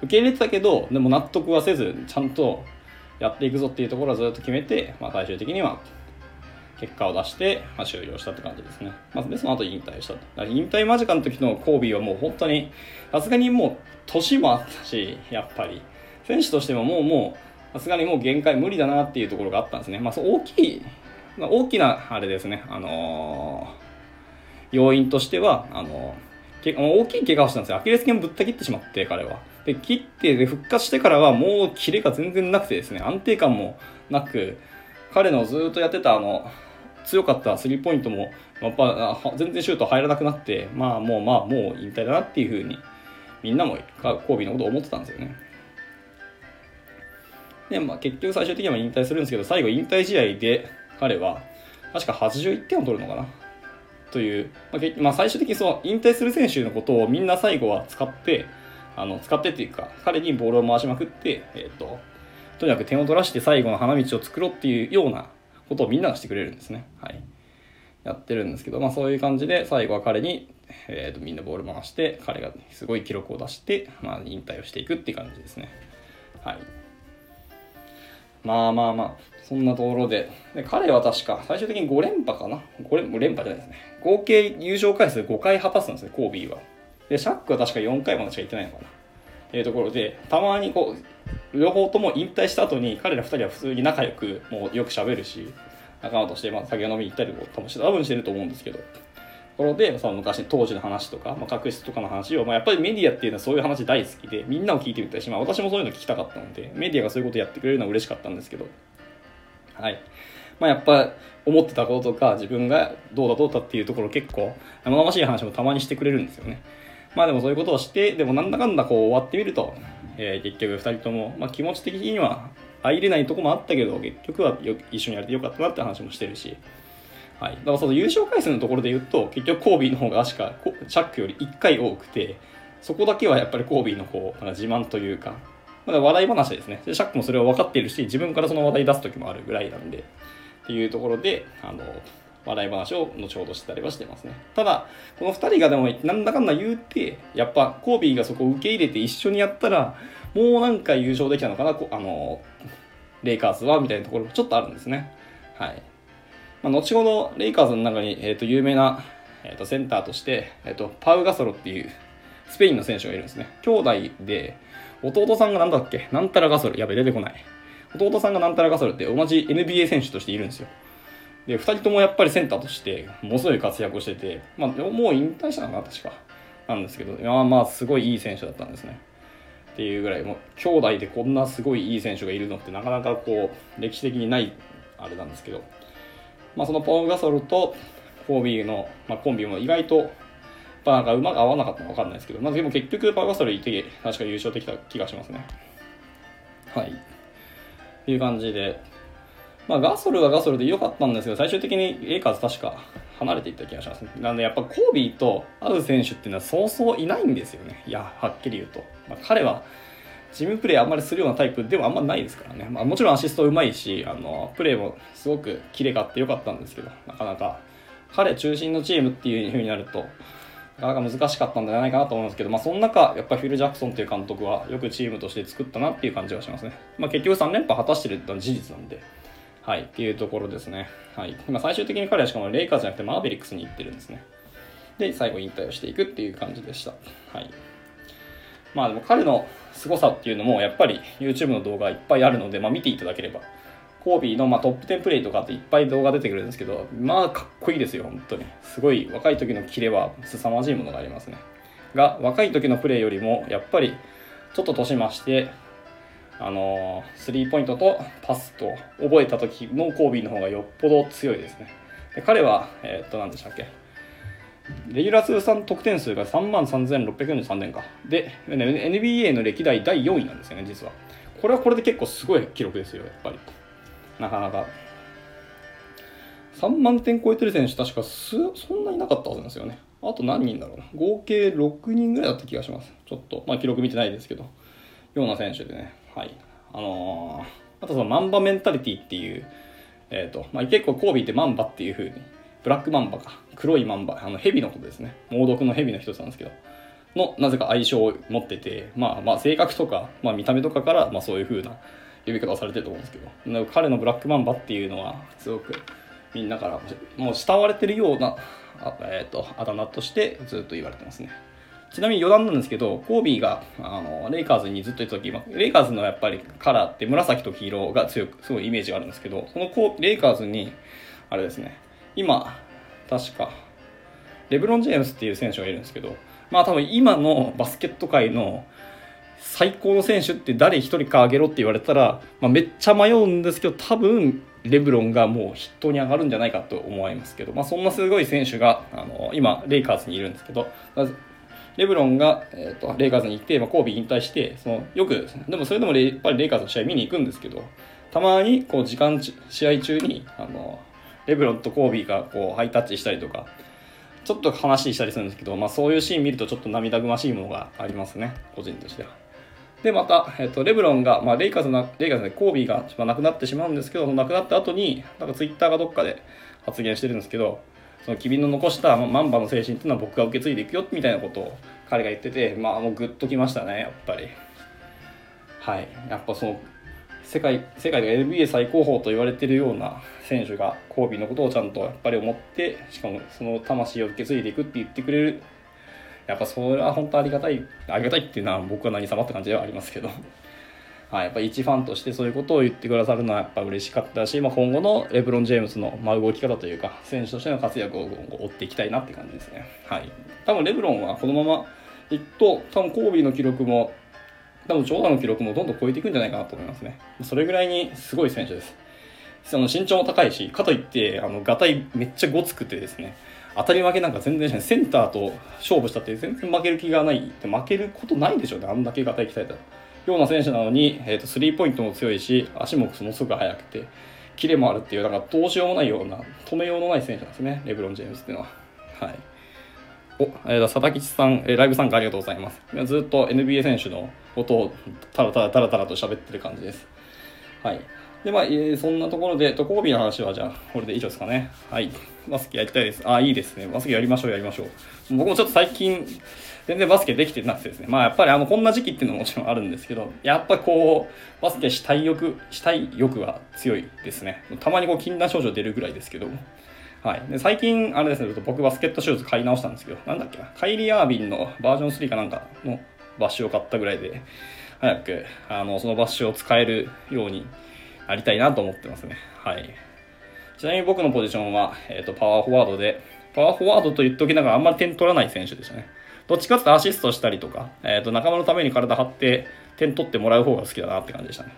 A: 受け入れてたけど、でも納得はせず、ちゃんとやっていくぞっていうところはずっと決めて、まあ最終的には結果を出して、まあ、終了したって感じですね。まあ、で、その後引退したと。引退間近の時のコービーはもう本当に、さすがにもう年もあったし、やっぱり、選手としてももうもう、さすがにもう限界無理だなっていうところがあったんですね。まあ、そう大きいまあ、大きな、あれですね、あのー、要因としては、あのー、大きい怪我をしたんですよ。アキレス腱ぶった切ってしまって、彼は。で、切ってで復活してからはもうキレが全然なくてですね、安定感もなく、彼のずっとやってたあの、強かったスリーポイントも、やっぱ全然シュート入らなくなって、まあもうまあもう引退だなっていうふうに、みんなもコービーのことを思ってたんですよね。で、まあ結局最終的には引退するんですけど、最後引退試合で、彼は、確か81点を取るのかな？という、まあ、まあ、最終的にその引退する選手のことをみんな最後は使って、あの使ってっていうか、彼にボールを回しまくって、えっ、と、とにかく点を取らして最後の花道を作ろうっていうようなことをみんながしてくれるんですね。はい。やってるんですけど、まあそういう感じで最後は彼に、えーと、みんなボール回して、彼がすごい記録を出して、まあ引退をしていくっていう感じですね。はい。まあまあまあ、そんなところで。で、彼は確か、最終的に5連覇かな ?5 連連覇じゃないですね。合計優勝回数5回果たすんですね、コービーは。で、シャックは確か4回までしか行ってないのかな。っていうところで、たまにこう、両方とも引退した後に、彼ら2人は普通に仲良く、もうよく喋るし、仲間として、まあ、酒飲みに行ったりも多分してると思うんですけど、ところでその昔当時の話とか、まあ、確執とかの話を、まあ、やっぱりメディアっていうのはそういう話大好きでみんなを聞いてみたいし、まあ、私もそういうの聞きたかったのでメディアがそういうことやってくれるのは嬉しかったんですけど。はい。まあ、やっぱ思ってたこととか自分がどうだどうだっていうところ結構生々しい話もたまにしてくれるんですよね。まあでもそういうことをしてでもなんだかんだこう終わってみると、えー、結局2人とも、まあ、気持ち的には入れないとこもあったけど結局はよ一緒にやれてよかったなって話もしてるし。はい、だからその優勝回数のところで言うと結局コービーの方がしかチャックより1回多くてそこだけはやっぱりコービーのこうなんか自慢というかまだ話題話ですね。でシャックもそれを分かっているし自分からその話題出す時もあるぐらいなんでっていうところであの笑い話を後ほどしてたりはしてますねただこの2人がでもなんだかんだ言うてやっぱコービーがそこを受け入れて一緒にやったらもうなんか優勝できたのかなあのレイカーズはみたいなところもちょっとあるんですねはいまあ、後ほどレイカーズの中に、えー、と有名な、えー、とセンターとして、えー、とパウ・ガソロっていうスペインの選手がいるんですね。兄弟で、弟さんが何だっけ？なんたらガソル。やべ、出てこない。弟さんがなんたらガソルって同じ NBA 選手としているんですよ。で、二人ともやっぱりセンターとして、ものすごい活躍をしてて、まあ、もう引退したのかな、確か。なんですけど、まあまあ、すごいいい選手だったんですね。っていうぐらい、もう、兄弟でこんなすごいいい選手がいるのってなかなかこう、歴史的にない、あれなんですけど、まあ、そのポーガソルとフォービーの、まあ、コンビも意外と、まあ、なんか馬が合わなかったのか分かんないですけど、まあ、でも結局パウガソルいて確か優勝できた気がしますね。はい。っていう感じで、まあ、ガソルはガソルで良かったんですけど、最終的にレイカーズ確か離れていった気がします、ね。なのでやっぱコービーと会う選手っていうのはそうそういないんですよね。いや、はっきり言うと。まあ、彼はチームプレーあんまりするようなタイプではあんまないですからね。まあ、もちろんアシストうまいし、あの、プレーもすごくキレがあってよかったんですけど、なかなか彼中心のチームっていう風になると、なかなか難しかったんじゃないかなと思うんですけど、まあ、その中、やっぱフィル・ジャクソンという監督はよくチームとして作ったなっていう感じがしますね。まあ、結局3連覇果たしてるってのは事実なんで、はい、っていうところですね。はい。今最終的に彼はしかもレイカーじゃなくてマーベリックスに行ってるんですね。で、最後引退をしていくっていう感じでした。はい。まあでも彼の凄さっていうのもやっぱり YouTube の動画いっぱいあるので、まあ、見ていただければコービーのまトップ10プレイとかっていっぱい動画出てくるんですけどまあかっこいいですよ本当にすごい若い時のキレは凄まじいものがありますねが若い時のプレイよりもやっぱりちょっと年増してあのスリーポイントとパスと覚えた時のコービーの方がよっぽど強いですねで彼はえー、っと何でしたっけレギュラー通算得点数が3万3643点か。で、NBA の歴代第4位なんですよね、実は。これはこれで結構すごい記録ですよ、やっぱり。なかなか。3万点超えてる選手、確かすそんなになかったはずなんですよね。あと何人だろう合計6人ぐらいだった気がします。ちょっと、まあ記録見てないですけど、ような選手でね。はい。あのー、あとそのマンバメンタリティっていう、えっ、ー、と、まあ結構コービーってマンバっていう風にブラックマンバか。黒いマンバ、あの、蛇のことですね。猛毒の蛇の一つなんですけど。の、なぜか相性を持ってて、まあまあ性格とか、まあ見た目とかから、まあそういう風な呼び方をされてると思うんですけど、彼のブラックマンバっていうのは、すごくみんなからもう慕われてるような、あえっ、ー、と、あだ名としてずっと言われてますね。ちなみに余談なんですけど、コービーがあのレイカーズにずっといた時、ま、レイカーズのやっぱりカラーって紫と黄色が強く、すごいイメージがあるんですけど、そのコレイカーズに、あれですね、今、確か、レブロン・ジェームスっていう選手がいるんですけど、まあ多分今のバスケット界の最高の選手って誰一人か挙げろって言われたら、まあ、めっちゃ迷うんですけど、多分、レブロンがもう筆頭に上がるんじゃないかと思いますけど、まあそんなすごい選手が、あの、今、レイカーズにいるんですけど、レブロンが、えーと、レイカーズに行って、まあ、コービー引退して、そのよく、でもそれでもやっぱりレイカーズの試合見に行くんですけど、たまにこう時間、試合中に、あの、レブロンとコービーがこうハイタッチしたりとか、ちょっと話したりするんですけど、まあ、そういうシーン見るとちょっと涙ぐましいものがありますね、個人としては。で、また、えっと、レブロンが、まあ、レイカーズな、レイカーズでコービーが、まあ、亡くなってしまうんですけど、亡くなった後に、なんかツイッターがどっかで発言してるんですけど、その君の残したマンバの精神っていうのは僕が受け継いでいくよ、みたいなことを彼が言ってて、まあ、もうグッときましたね、やっぱり。はい。やっぱその、世界、世界で NBA 最高峰と言われてるような選手がコービーのことをちゃんとやっぱり思って、しかもその魂を受け継いでいくって言ってくれる。やっぱそれは本当ありがたい、ありがたいっていうのは僕は何様って感じではありますけど。はい、やっぱ一ファンとしてそういうことを言ってくださるのはやっぱ嬉しかったし、まあ、今後のレブロン・ジェームズの、ま、動き方というか選手としての活躍を追っていきたいなって感じですね。はい、多分レブロンはこのままいくと多分コービーの記録も多分ジョーダンの記録もどんどん超えていくんじゃないかなと思いますね。それぐらいにすごい選手です。その身長も高いし、かといって、あの、ガタイめっちゃごつくてですね、当たり負けなんか全然しない。センターと勝負したって全然負ける気がないって負けることないでしょうね。あんだけガタイ鍛えたら。ような選手なのに、えーと、スリーポイントも強いし足もものすごく速くてキレもあるっていうなんかどうしようもないような止めようのない選手なんですねレブロン・ジェームズっていうのは。はいお、えー、佐々木さん、えー、ライブ参加ありがとうございます。ずっと NBA 選手のことをたらたらたらたらと喋ってる感じです。はい。で、まあ、えー、そんなところで、と、コービーの話はじゃあ、これで以上ですかね。はい。バスケやりたいです。あ、いいですね。バスケやりましょう、やりましょう。僕もちょっと最近、全然バスケできてなくてですね。まあやっぱりあの、こんな時期っていうのももちろんあるんですけど、やっぱこう、バスケしたい欲、したい欲は強いですね。たまにこう、禁断症状出るぐらいですけど、はい。で、最近、あれですね、僕バスケットシューズ買い直したんですけど、なんだっけな、カイリー・アービンのバージョン3かなんかのバッシュを買ったぐらいで、早く、あの、そのバッシュを使えるようになりたいなと思ってますね。はい。ちなみに僕のポジションは、えっ、ー、と、パワーフォワードで、パワーフォワードと言っときながらあんまり点取らない選手でしたね。どっちかってアシストしたりとか、えっ、ー、と、仲間のために体張って点取ってもらう方が好きだなって感じでしたね。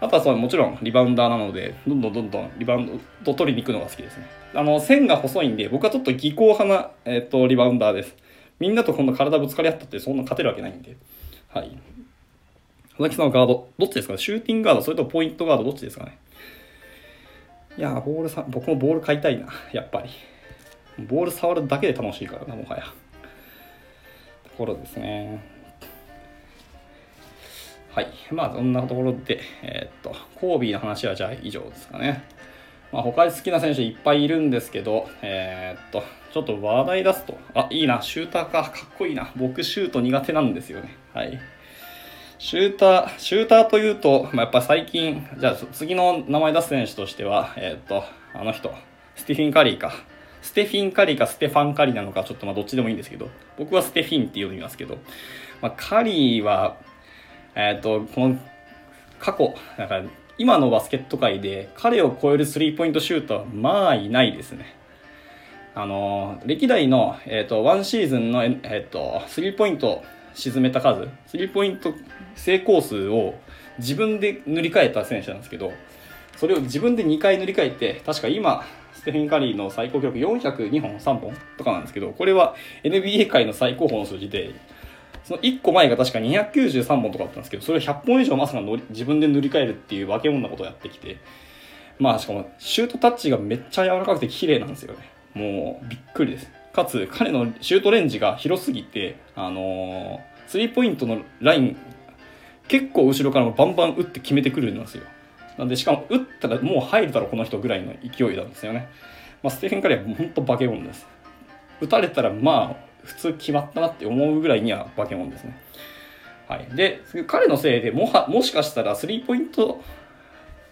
A: あとはそう、もちろんリバウンダーなので、どんどんどんどんリバウンド取りに行くのが好きですね。あの、線が細いんで、僕はちょっと技巧派な、えっ、ー、と、リバウンダーです。みんなとこんな体ぶつかり合ったってそんな勝てるわけないんで。はい。佐々木さんはガード、どっちですか？ねシューティングガード、それとポイントガード、どっちですかね？いやボールさ、僕もボール買いたいな、やっぱり。ボール触るだけで楽しいからな、もはや。ところですね。はい。まあ、そんなところで、えー、っと、コービーの話はじゃあ以上ですかね。まあ、他に好きな選手いっぱいいるんですけど、えー、っと、ちょっと話題出すと、あ、いいな、シューターか、かっこいいな。僕、シュート苦手なんですよね。はい。シューター、シューターというと、まあ、やっぱ最近、じゃあ次の名前出す選手としては、えー、っと、あの人、スティフィン・カリーか。ステフィン・カリかステファン・カリなのか、ちょっとまあどっちでもいいんですけど、僕はステフィンって呼びますけど、まあ、カリーは、えっ、と、この過去、なんか今のバスケット界で彼を超えるスリーポイントシュートはまあいないですね。あの、歴代の、えっ、と、ワンシーズンの、えっ、と、スリーポイント沈めた数、スリーポイント成功数を自分で塗り替えた選手なんですけど、それを自分で2回塗り替えて、確か今、テフィン・カリーの最高記録402本、3本とかなんですけど、これは NBA 界の最高峰の数字で、その1個前が確か293本とかだったんですけど、それを100本以上まさか自分で塗り替えるっていう化け物なことをやってきて、まあしかもシュートタッチがめっちゃ柔らかくて綺麗なんですよね。もうびっくりです。かつ彼のシュートレンジが広すぎて、あのー、スリーポイントのライン結構後ろからもバンバン打って決めてくるんですよ。なんで、しかも打ったらもう入るだろう、この人ぐらいの勢いなんですよね。まあ、ステフェン・カリーは本当化け物です。打たれたら、まあ、普通決まったなって思うぐらいには化け物ですね。はい。で、彼のせいでもは、もしかしたらスリーポイント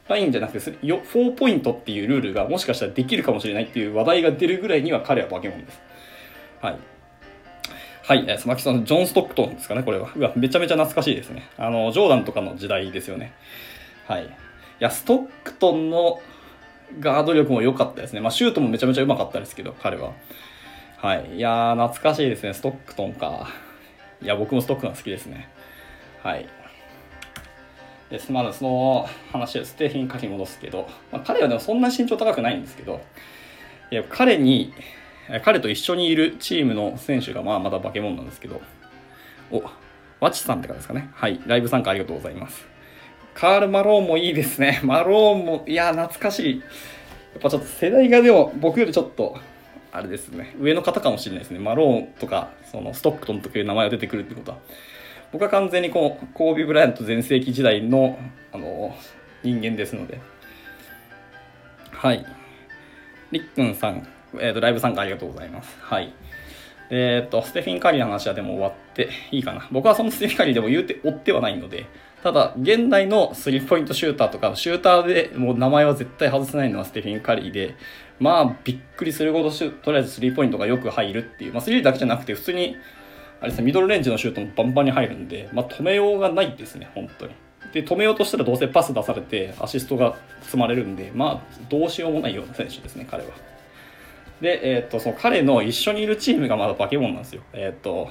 A: ラインじゃなくて、4ポイントっていうルールがもしかしたらできるかもしれないっていう話題が出るぐらいには彼は化け物です。はい。はい、えー、マキさん、ジョン・ストックトンですかね、これは。うわ、めちゃめちゃ懐かしいですね。あの、ジョーダンとかの時代ですよね。はい。いや、ストックトンのガード力も良かったですね。まあ、シュートもめちゃめちゃうまかったですけど、彼は。はい。いやー、懐かしいですね。ストックトンか。いや、僕もストックトン好きですね。はい。です。まだその話をステーフィン書き戻すけど、まあ、彼はでもそんな身長高くないんですけど、いや、彼に、彼と一緒にいるチームの選手がまあまだ化け物なんですけど、お、ワチさんって方ですかね。はい。ライブ参加ありがとうございます。カール・マローンもいいですね。マローンも、いや、懐かしい。やっぱちょっと世代がでも僕よりちょっと、あれですね、上の方かもしれないですね。マローンとか、そのストックトンとかいう名前が出てくるってことは。僕は完全にこう、コービー・ブライアント全盛期時代の、あの、人間ですので。はい。りっくんさん、えっ、ー、と、ライブ参加ありがとうございます。はい。えっ、ー、と、ステフィン・カリーの話はでも終わっていいかな。僕はそのステフィン・カリーでも言うて追ってはないので、ただ、現代のスリーポイントシューターとか、シューターでもう名前は絶対外せないのはステフィン・カリーで、まあ、びっくりするほどとりあえずスリーポイントがよく入るっていう、まあ、スリーだけじゃなくて、普通に、あれですね、ミドルレンジのシュートもバンバンに入るんで、まあ、止めようがないですね、本当に。で止めようとしたらどうせパス出されてアシストが積まれるんでまあどうしようもないような選手ですね彼はで、えー、っとその彼の一緒にいるチームがまだ化け物なんですよえー、っと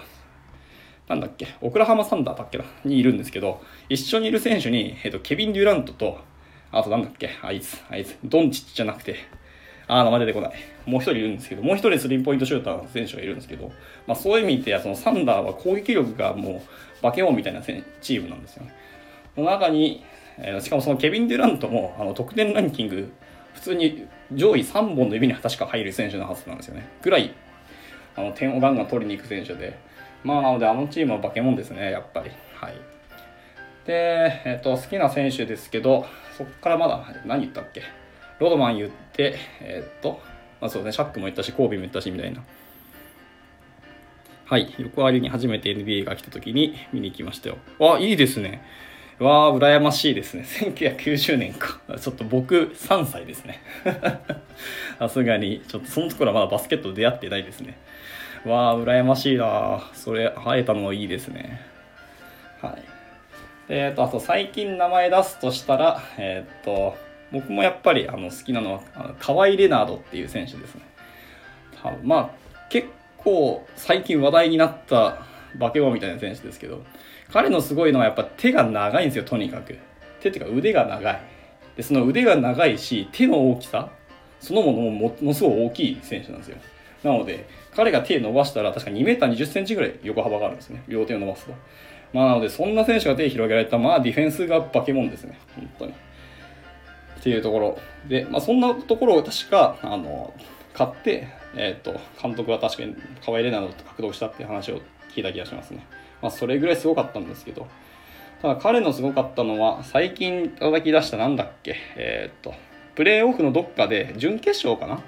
A: なんだっけ？オクラハマサンダーだっけな？にいるんですけど一緒にいる選手に、えー、っとケビン・デュラントとあとなんだっけ？あいつあいつドンチッチじゃなくてあ名前出てこない。もう一人いるんですけど、もう一人スリーポイントシューターの選手がいるんですけど、まあ、そういう意味でそのサンダーは攻撃力がもう化け物みたいなチームなんですよね。その中に、えー、しかもそのケビン・デュラントもあの得点ランキング、普通に上位3本の指に確か入る選手のはずなんですよね。ぐらい、あの点をガンガン取りに行く選手で、まあなのであのチームは化け物ですね、やっぱり。はい。で、えっ、と、好きな選手ですけど、そこからまだ何言ったっけ？ロドマン言って、え、っと、まあそうね、シャックも言ったし、コービーも言ったし、みたいな。はい、横ありに初めて NBA が来た時に見に行きましたよ。わ、いいですね。わあ、羨ましいですね。1990年か。ちょっと僕3歳ですね。さすがに、ちょっとそのところはまだバスケット出会ってないですね。わあ、羨ましいなそれ、会えたのいいですね。はい。えっ、ー、と、あと最近名前出すとしたら、えっ、ー、と、僕もやっぱりあの好きなのはあの河合レナードっていう選手ですね。まあ結構最近話題になった化け物みたいな選手ですけど彼のすごいのはやっぱ手が長いんですよとにかく手っていうか腕が長いでその腕が長いし手の大きさそのものもものすごい大きい選手なんですよなので彼が手伸ばしたら確か2 m 2 0センチぐらい横幅があるんですね。両手を伸ばすと。まあなのでそんな選手が手広げられたまあディフェンスが化け物ですね。本当に。っていうところ。で、まあ、そんなところを確かあの買って、えーと、監督は確かに河合玲奈と獲得したっていう話を聞いた気がしますね、まあ、それぐらいすごかったんですけど。ただ彼のすごかったのは最近叩き出したなんだっけえっ、ー、とプレーオフのどっかで準決勝かな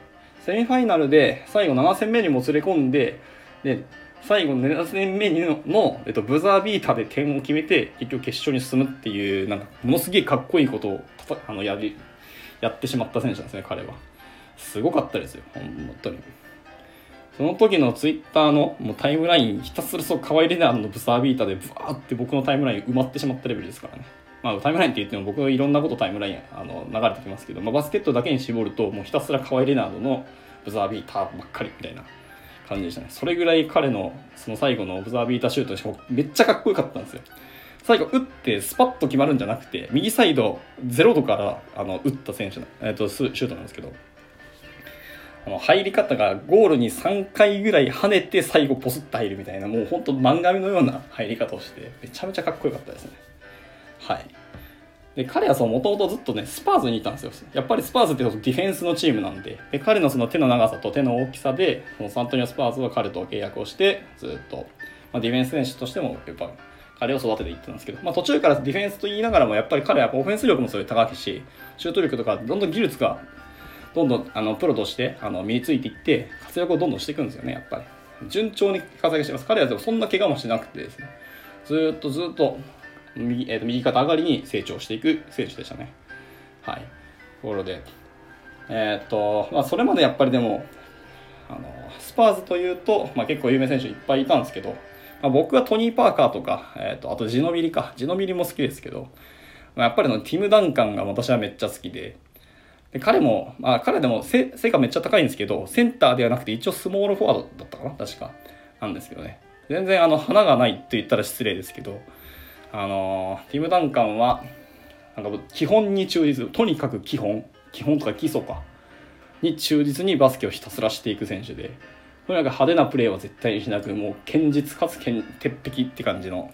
A: セミファイナルで最後7戦目にもつれ込んでで最後の7戦目のの、えっと、ブザービーターで点を決めて結局決勝に進むっていうなんかものすげえかっこいいことをあのやりやってしまった選手なんですね彼は。すごかったですよ本当に。その時のツイッターのもうタイムラインひたすらそう河合レナーのブザービーターでブワーって僕のタイムライン埋まってしまったレベルですからね。まあ、タイムラインって言っても僕いろんなことタイムラインあの流れてきますけど、まあ、バスケットだけに絞るともうひたすら河合レナードのブザービーターばっかりみたいな感じでしたね。それぐらい彼のその最後のブザービーターシュートめっちゃかっこよかったんですよ。最後打ってスパッと決まるんじゃなくて右サイド0度からあの打った選手の、えーと、シュートなんですけどあの入り方がゴールに3回ぐらい跳ねて最後ポスッと入るみたいなもうほんと漫画のような入り方をしてめちゃめちゃかっこよかったですね。はい。で彼はもともとずっとねスパーズにいたんですよ。やっぱりスパーズってディフェンスのチームなんで。で彼のその手の長さと手の大きさでそのサンアントニオ・スパーズは彼と契約をしてずっと、まあ、ディフェンス選手としてもやっぱ彼を育てていってたんですけど、まあ、途中からディフェンスと言いながらもやっぱり彼はオフェンス力もすごい高いしシュート力とかどんどん技術がどんどんあのプロとしてあの身についていって活躍をどんどんしていくんですよねやっぱり。順調に活躍してます。彼はでもそんな怪我もしなくてですね。ずっとずっと右,、えー、と右肩上がりに成長していく選手でしたねはいところでえー、とまあそれまでやっぱりでもあのスパーズというと、まあ、結構有名選手いっぱいいたんですけどまあ、僕はトニー・パーカーとか、えっ、ー、と、あとジノビリか。ジノビリも好きですけど、まあ、やっぱりのティム・ダンカンが私はめっちゃ好きで、で彼も、まあ、彼でも背背がめっちゃ高いんですけど、センターではなくて一応スモールフォワードだったかな？確か。なんですけどね。全然あの、花がないと言ったら失礼ですけど、あのー、ティム・ダンカンは、なんか基本に忠実、とにかく基本、基本とか基礎か、に忠実にバスケをひたすらしていく選手で、とにかく派手なプレーは絶対にしなく、もう堅実かつ鉄壁って感じの。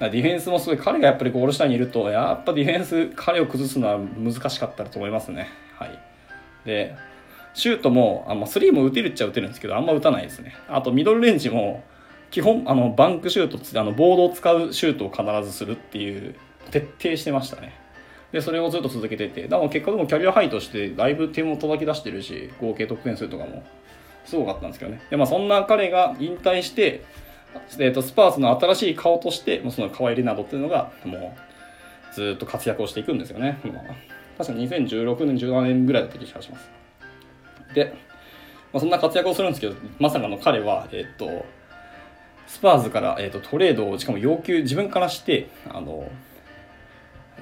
A: ディフェンスもすごい、彼がやっぱりゴール下にいると、やっぱディフェンス、彼を崩すのは難しかったと思いますね。はい。で、シュートも、あまあ、スリーも打てるっちゃ打てるんですけど、あんま打たないですね。あと、ミドルレンジも、基本、あの、バンクシュートあの、ボードを使うシュートを必ずするっていう、徹底してましたね。で、それをずっと続けてて、だから結果でもキャリアハイとして、だいぶ点も叩き出してるし、合計得点数とかも。すごかったんですけどね。で、まあそんな彼が引退して、えー、とスパーズの新しい顔として、もうその河合レナードっていうのが、もうずっと活躍をしていくんですよね。まあ、確か2016年、17年ぐらいだった気がします。で、まあ、そんな活躍をするんですけど、まさかの彼は、えっ、ー、と、スパーズから、えーと、トレードをしかも要求自分からしてあの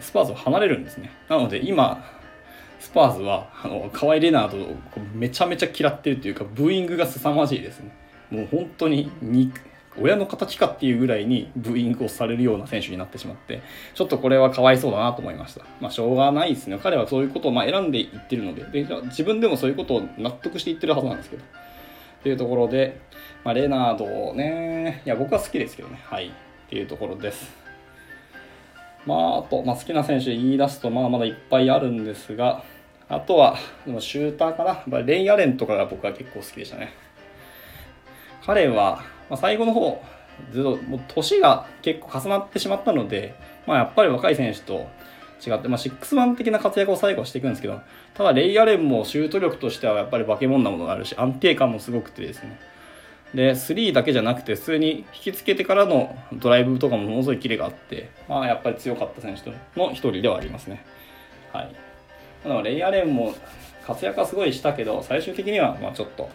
A: スパーズを離れるんですね。なので今、スパーズはあのカワイ・レナードをめちゃめちゃ嫌ってるというかブーイングが凄まじいですね。もう本当にに親の仇かっていうぐらいにブーイングをされるような選手になってしまってちょっとこれはかわいそうだなと思いました。まあしょうがないですね。彼はそういうことをま選んでいってるのでで自分でもそういうことを納得していってるはずなんですけど。っていうところで、まあ、レナードねいや僕は好きですけどねはいっていうところです。まあ、あと、まあ、好きな選手言い出すとまだまだいっぱいあるんですが、あとは、シューターかな。レイ・アレンとかが僕は結構好きでしたね。彼は、まあ、最後の方、ずっと、もう年が結構重なってしまったので、まあ、やっぱり若い選手と違って、まあ、シックスマン的な活躍を最後していくんですけど、ただレイ・アレンもシュート力としてはやっぱり化け物なものがあるし、安定感もすごくてですね。で、3だけじゃなくて、普通に引きつけてからのドライブとかもものすごいキレがあって、まあ、やっぱり強かった選手の一人ではありますね。はい。だからレイアレンも活躍はすごいしたけど、最終的にはまあちょっと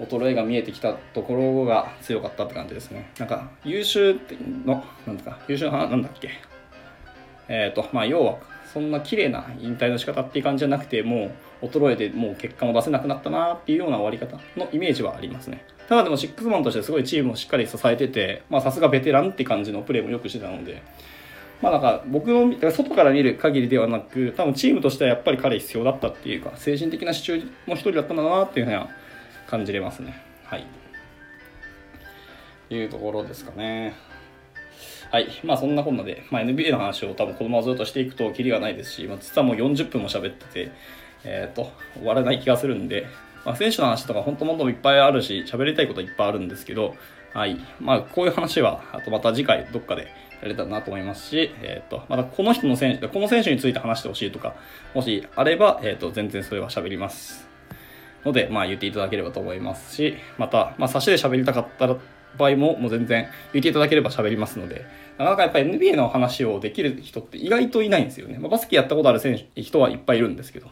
A: 衰えが見えてきたところが強かったって感じですね。なんか、優秀の、なんですか、優秀な、なんだっけ？え、ー、と、まあ、要は、そんな綺麗な引退の仕方っていう感じじゃなくて、もう衰えてもう結果も出せなくなったなっていうような終わり方のイメージはありますね。ただでもシックスマンとしてすごいチームをしっかり支えてて、さすがベテランって感じのプレーもよくしてたので、まあなんか僕の外から見る限りではなく、多分チームとしてはやっぱり彼必要だったっていうか、精神的な支柱の一人だったんだなっていうふうには感じれますね。はい。いうところですかね。はい。まあそんなこんなで、まあ、NBA の話を多分このままずっとしていくとキリがないですし、まあ、実はもう40分も喋ってて、えっ、ー、と、終わらない気がするんで、まあ、選手の話とか本当もっといっぱいあるし、喋りたいこといっぱいあるんですけど、はい。まあ、こういう話は、あとまた次回どっかでやれたらなと思いますし、えっ、ー、と、またこの人の選手、この選手について話してほしいとか、もしあれば、えっ、ー、と、全然それは喋ります。ので、まあ、言っていただければと思いますし、また、まあ、差しで喋りたかったら場合も、もう全然言っていただければ喋りますので、なかなかやっぱり NBA の話をできる人って意外といないんですよね。まあ、バスケやったことある選手、人はいっぱいいるんですけど。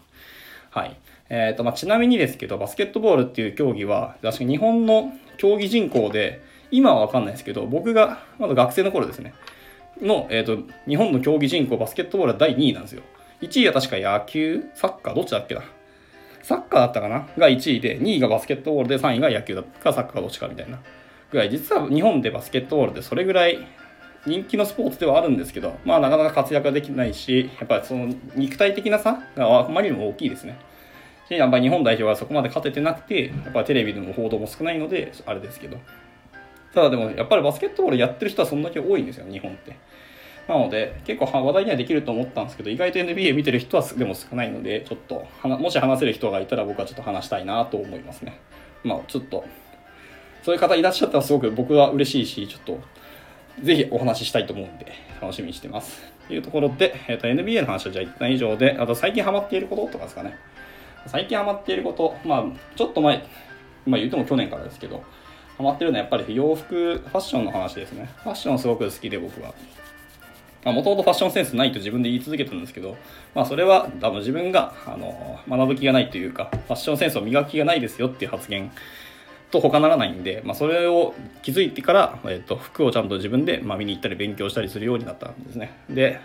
A: はい。えっ、ー、と、まあ、ちなみにですけど、バスケットボールっていう競技は、確か日本の競技人口で、今はわかんないですけど、僕がまだ学生の頃ですね、の、えっ、ー、と、日本の競技人口、バスケットボールは第2位なんですよ。1位は確か野球、サッカー、どっちだっけな。サッカーだったかな？が1位で、2位がバスケットボールで3位が野球だったか、サッカーどっちかみたいな。ぐらい、実は日本でバスケットボールでそれぐらい人気のスポーツではあるんですけど、まあなかなか活躍ができないし、やっぱりその肉体的な差があまりにも大きいですね。し、やっぱ日本代表はそこまで勝ててなくて、やっぱテレビでも報道も少ないので、あれですけど。ただでも、やっぱりバスケットボールやってる人はそんだけ多いんですよ、日本って。なので、結構話題にはできると思ったんですけど、意外と NBA 見てる人はでも少ないので、ちょっと、もし話せる人がいたら僕はちょっと話したいなと思いますね。まあ、ちょっと、そういう方いらっしゃったらすごく僕は嬉しいし、ちょっと、ぜひお話ししたいと思うんで、楽しみにしてます。というところで、えっ、ー、と、NBA の話はじゃあ一旦以上で、あと最近ハマっていることとかですかね。最近ハマっていること、まあ、ちょっと前、まあ言うても去年からですけど、ハマってるのはやっぱり洋服、ファッションの話ですね。ファッションすごく好きで僕は。まあ、もともとファッションセンスないと自分で言い続けてるんですけど、まあ、それは多分自分が、あの、学ぶ気がないというか、ファッションセンスを磨く気がないですよっていう発言と他ならないんで、まあ、それを気づいてから、えっと、服をちゃんと自分で、まあ、見に行ったり勉強したりするようになったんですね。で、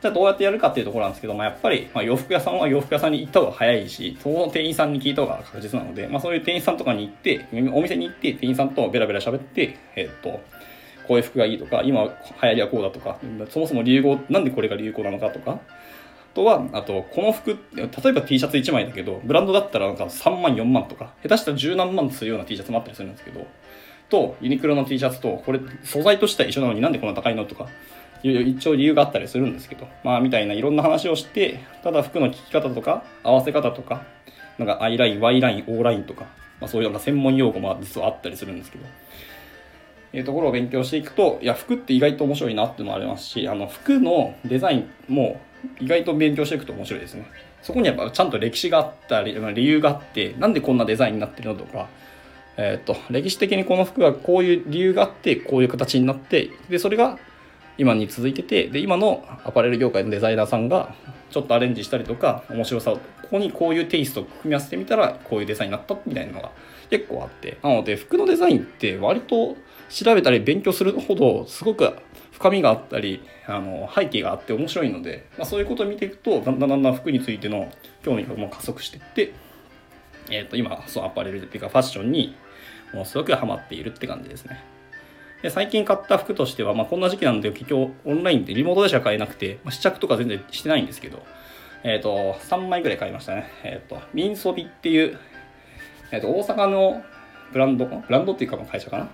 A: じゃあどうやってやるかっていうところなんですけど、まあ、やっぱり、ま、洋服屋さんは洋服屋さんに行った方が早いし、その店員さんに聞いた方が確実なので、まあ、そういう店員さんとかに行って、お店に行って店員さんとベラベラ喋って、えっと、こういう服がいいとか、今流行りはこうだとか、そもそも流行、なんでこれが流行なのかとか、とは、あと、この服、例えば T シャツ1枚だけど、ブランドだったらなんか3万、4万とか、下手したら10何万するような T シャツもあったりするんですけど、と、ユニクロの T シャツと、これ、素材としては一緒なのになんでこんな高いのとか、一応理由があったりするんですけど、まあみたいないろんな話をして、ただ服の着き方とか、合わせ方とか、なんか I ライン、Y ライン、O ラインとか、まあそういうなんか専門用語も実はあったりするんですけど、えいうところを勉強していくと、いや、服って意外と面白いなっていうのもありますし、あの、服のデザインも意外と勉強していくと面白いですね。そこにやっぱちゃんと歴史があったり、理由があって、なんでこんなデザインになってるのとか、えっ、と、歴史的にこの服はこういう理由があって、こういう形になって、で、それが今に続いててで今のアパレル業界のデザイナーさんがちょっとアレンジしたりとか面白さをここにこういうテイストを組み合わせてみたらこういうデザインになったみたいなのが結構あってなので服のデザインって割と調べたり勉強するほどすごく深みがあったりあの背景があって面白いので、まあ、そういうことを見ていくとだんだんだんだん服についての興味がもう加速していって、えー、と今そうアパレルっていうかファッションにものすごくハマっているって感じですね。で最近買った服としては、まあ、こんな時期なんで結局オンラインでリモートでしか買えなくて、まあ、試着とか全然してないんですけど、えっ、ー、と3枚ぐらい買いましたね。えっ、ー、とミンソビっていう、えっ、ー、と大阪のブランドブランドっていうか会社かな？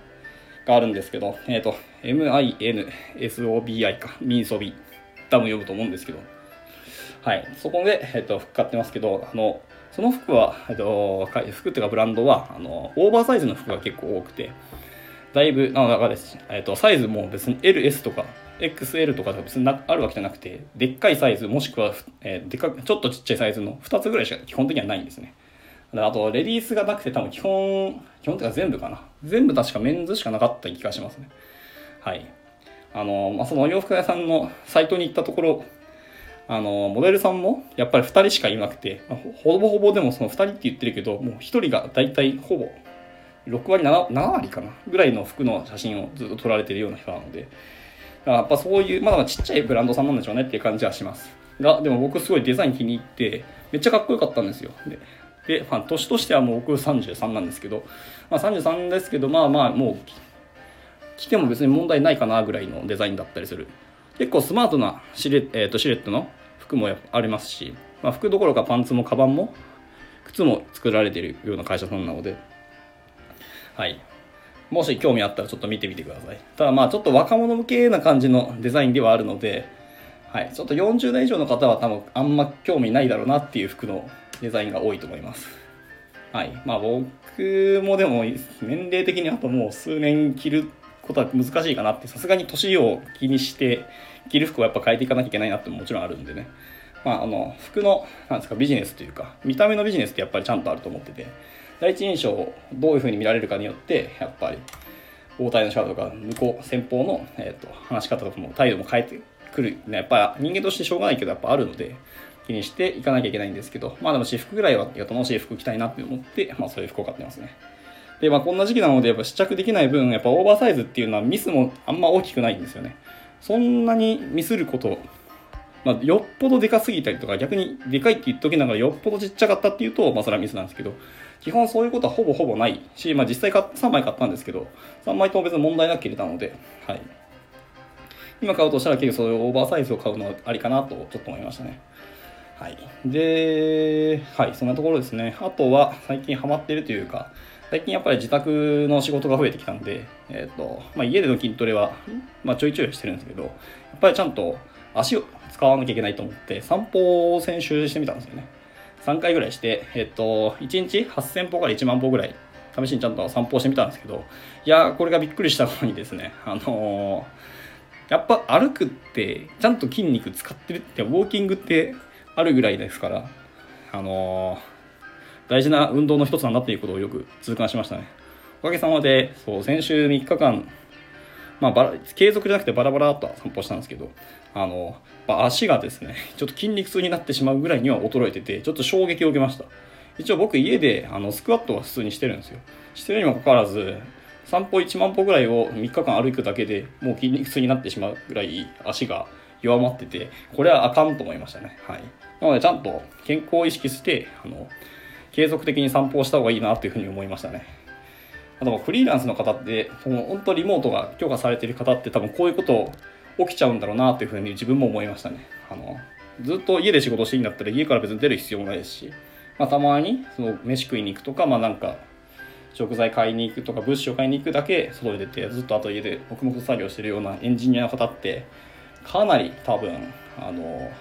A: があるんですけど、えっ、と MINSOBI かミンソビ多分呼ぶと思うんですけどはいそこで、えっと服買ってますけどあのその服は、えっと、服っていうかブランドはあのオーバーサイズの服が結構多くてだいぶ、なかです、えっ、と、サイズも別に L、S とか XL とか別にあるわけじゃなくて、でっかいサイズ、もしくは、えー、でかちょっとちっちゃいサイズの2つぐらいしか基本的にはないんですね。あと、レディースがなくて多分基本、基本的には全部かな。全部確かメンズしかなかった気がしますね。はい。あの、まあ、その洋服屋さんのサイトに行ったところ、あの、モデルさんもやっぱり2人しかいなくて、ほぼほぼでもその2人って言ってるけど、もう1人が大体ほぼ6割 7, 7割かなぐらいの服の写真をずっと撮られてるような人なのでやっぱそういうまだまだちっちゃいブランドさんなんでしょうねっていう感じはしますがでも僕すごいデザイン気に入ってめっちゃかっこよかったんですよでで、まあ、年としてはもう僕33なんですけど、まあ、33ですけどまあまあもう着ても別に問題ないかなぐらいのデザインだったりする結構スマートなシル,、えー、とシルエットの服もありますし、まあ、服どころかパンツもカバンも靴も作られているような会社さんなのではい。もし興味あったらちょっと見てみてください。ただまあちょっと若者向けな感じのデザインではあるので、はい。ちょっと40代以上の方は多分あんま興味ないだろうなっていう服のデザインが多いと思います。はい。まあ僕もでも年齢的にあともう数年着ることは難しいかなって、さすがに年を気にして着る服をやっぱ変えていかなきゃいけないなってももちろんあるんでね。まああの服のなんですかビジネスというか見た目のビジネスってやっぱりちゃんとあると思ってて。第一印象をどういうふうに見られるかによってやっぱり応対の仕方とか向こう先方の、えーと、話し方とかも態度も変えてくる。やっぱ人間としてしょうがないけどやっぱあるので気にしていかなきゃいけないんですけどまあでも私服ぐらいは楽しい服着たいなって思って、まあ、そういう服を買ってますね。でまあこんな時期なのでやっぱ試着できない分やっぱオーバーサイズっていうのはミスもあんま大きくないんですよね。そんなにミスることまあ、よっぽどでかすぎたりとか逆にでかいって言っときながらよっぽどちっちゃかったっていうと、まあ、それはミスなんですけど基本そういうことはほぼほぼないし、まあ、実際3枚買ったんですけど3枚とも別に問題なく入れたので、はい、今買うとしたら結構そういうオーバーサイズを買うのはありかなとちょっと思いましたねはい。で、はい、そんなところですね。あとは、最近ハマってるというか、最近やっぱり自宅の仕事が増えてきたんで、えっ、ー、と、まあ、家での筋トレは、まあ、ちょいちょいしてるんですけど、やっぱりちゃんと足を使わなきゃいけないと思って、散歩を先週してみたんですよね。3回ぐらいして、えっと、1日8000歩から1万歩ぐらい、試しにちゃんと散歩してみたんですけど、いやこれがびっくりしたのにですね、あのー、やっぱ歩くって、ちゃんと筋肉使ってるって、ウォーキングってあるぐらいですから、あのー、大事な運動の一つなんだっていうことをよく痛感しましたね。おかげさまで、そう、先週3日間、まあ、バラ継続じゃなくてバラバラと散歩したんですけど、あの、まあ、足がですね、ちょっと筋肉痛になってしまうぐらいには衰えてて、ちょっと衝撃を受けました。一応僕家であのスクワットは普通にしてるんですよ。してるにもかかわらず、散歩1万歩ぐらいを3日間歩くだけでもう筋肉痛になってしまうぐらい足が弱まってて、これはあかんと思いましたね。はい。なのでちゃんと健康を意識して、あの、継続的に散歩をした方がいいなというふうに思いましたね。あとフリーランスの方って、その本当リモートが許可されてる方って多分こういうこと起きちゃうんだろうなというふうに自分も思いましたね。あのずっと家で仕事していいんだったら家から別に出る必要もないですし、まあ、たまにその飯食いに行くとか、まあなんか食材買いに行くとか物資を買いに行くだけ外に出てずっとあと家で黙々と作業してるようなエンジニアの方ってかなり多分あの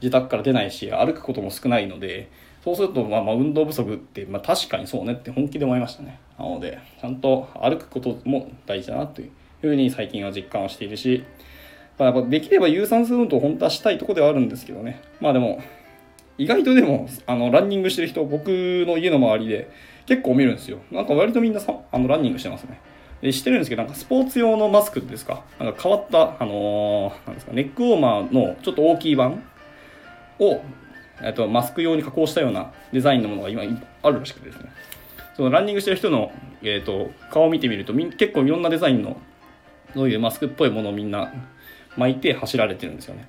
A: 自宅から出ないし歩くことも少ないのでそうするとまあまあ運動不足ってまあ確かにそうねって本気で思いましたねなのでちゃんと歩くことも大事だなというふうに最近は実感をしているし、やっぱできれば有酸素運動を本当はしたいとこではあるんですけどね。まあでも、意外とでも、あの、ランニングしてる人、僕の家の周りで結構見るんですよ。なんか割とみんなさ、あの、ランニングしてますね。で、してるんですけど、なんかスポーツ用のマスクですか？なんか変わった、あのー、なんですか、ネックウォーマーのちょっと大きい版を、えっと、マスク用に加工したようなデザインのものが今あるらしくてですね。そのランニングしてる人の、えっと、顔を見てみると、結構いろんなデザインのそういうマスクっぽいものをみんな巻いて走られてるんですよね。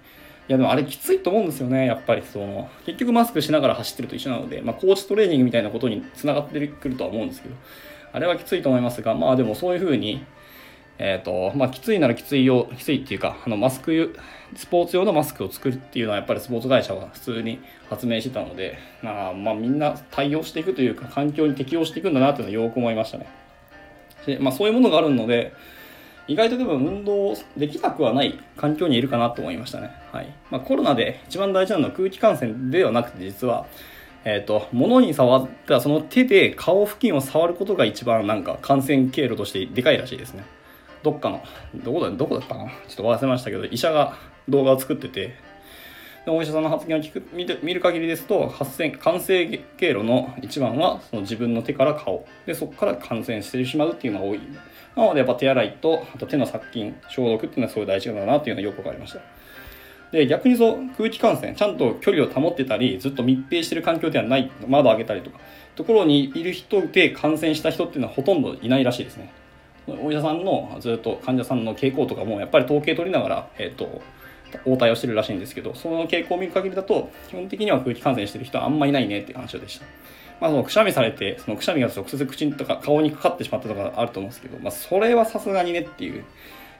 A: やでもあれきついと思うんですよね、やっぱりその結局マスクしながら走ってると一緒なので、まあ、コーチトレーニングみたいなことにつながってくるとは思うんですけど、あれはきついと思いますが、まあでもそういうふうに、えっ、ー、と、まあきついならきついよ、きついっていうか、あのマスク、スポーツ用のマスクを作るっていうのはやっぱりスポーツ会社は普通に発明してたので、まあ、まあみんな対応していくというか、環境に適応していくんだなっていうのはよく思いましたね。でまあそういうものがあるので、意外とでも運動できなくはない環境にいるかなと思いましたね。はいまあ、コロナで一番大事なのは空気感染ではなくて実は、えっ、ー、と、物に触ったその手で顔付近を触ることが一番なんか感染経路としてでかいらしいですね。どっかの、どこだ、どこだったかな？ちょっと忘れましたけど、医者が動画を作ってて、でお医者さんの発言を聞く見て見る限りですと発生感染経路の一番はその自分の手から顔。でそこから感染してしまうっていうのが多い。なのでやっぱ手洗いとあと手の殺菌消毒っていうのはすごい大事だなっていうのがよく分かりました。で逆にそう空気感染ちゃんと距離を保ってたりずっと密閉してる環境ではない窓を開けたりとかところにいる人で感染した人っていうのはほとんどいないらしいですね。お医者さんのずっと患者さんの傾向とかもやっぱり統計取りながら、えっ、ー、と応対をしてるらしいんですけどその傾向を見る限りだと基本的には空気感染してる人はあんまいないねっていう話でしたまあ、そのくしゃみされて、そのくしゃみが直接口とか顔にかかってしまったとかあると思うんですけど、まあ、それはさすがにねっていう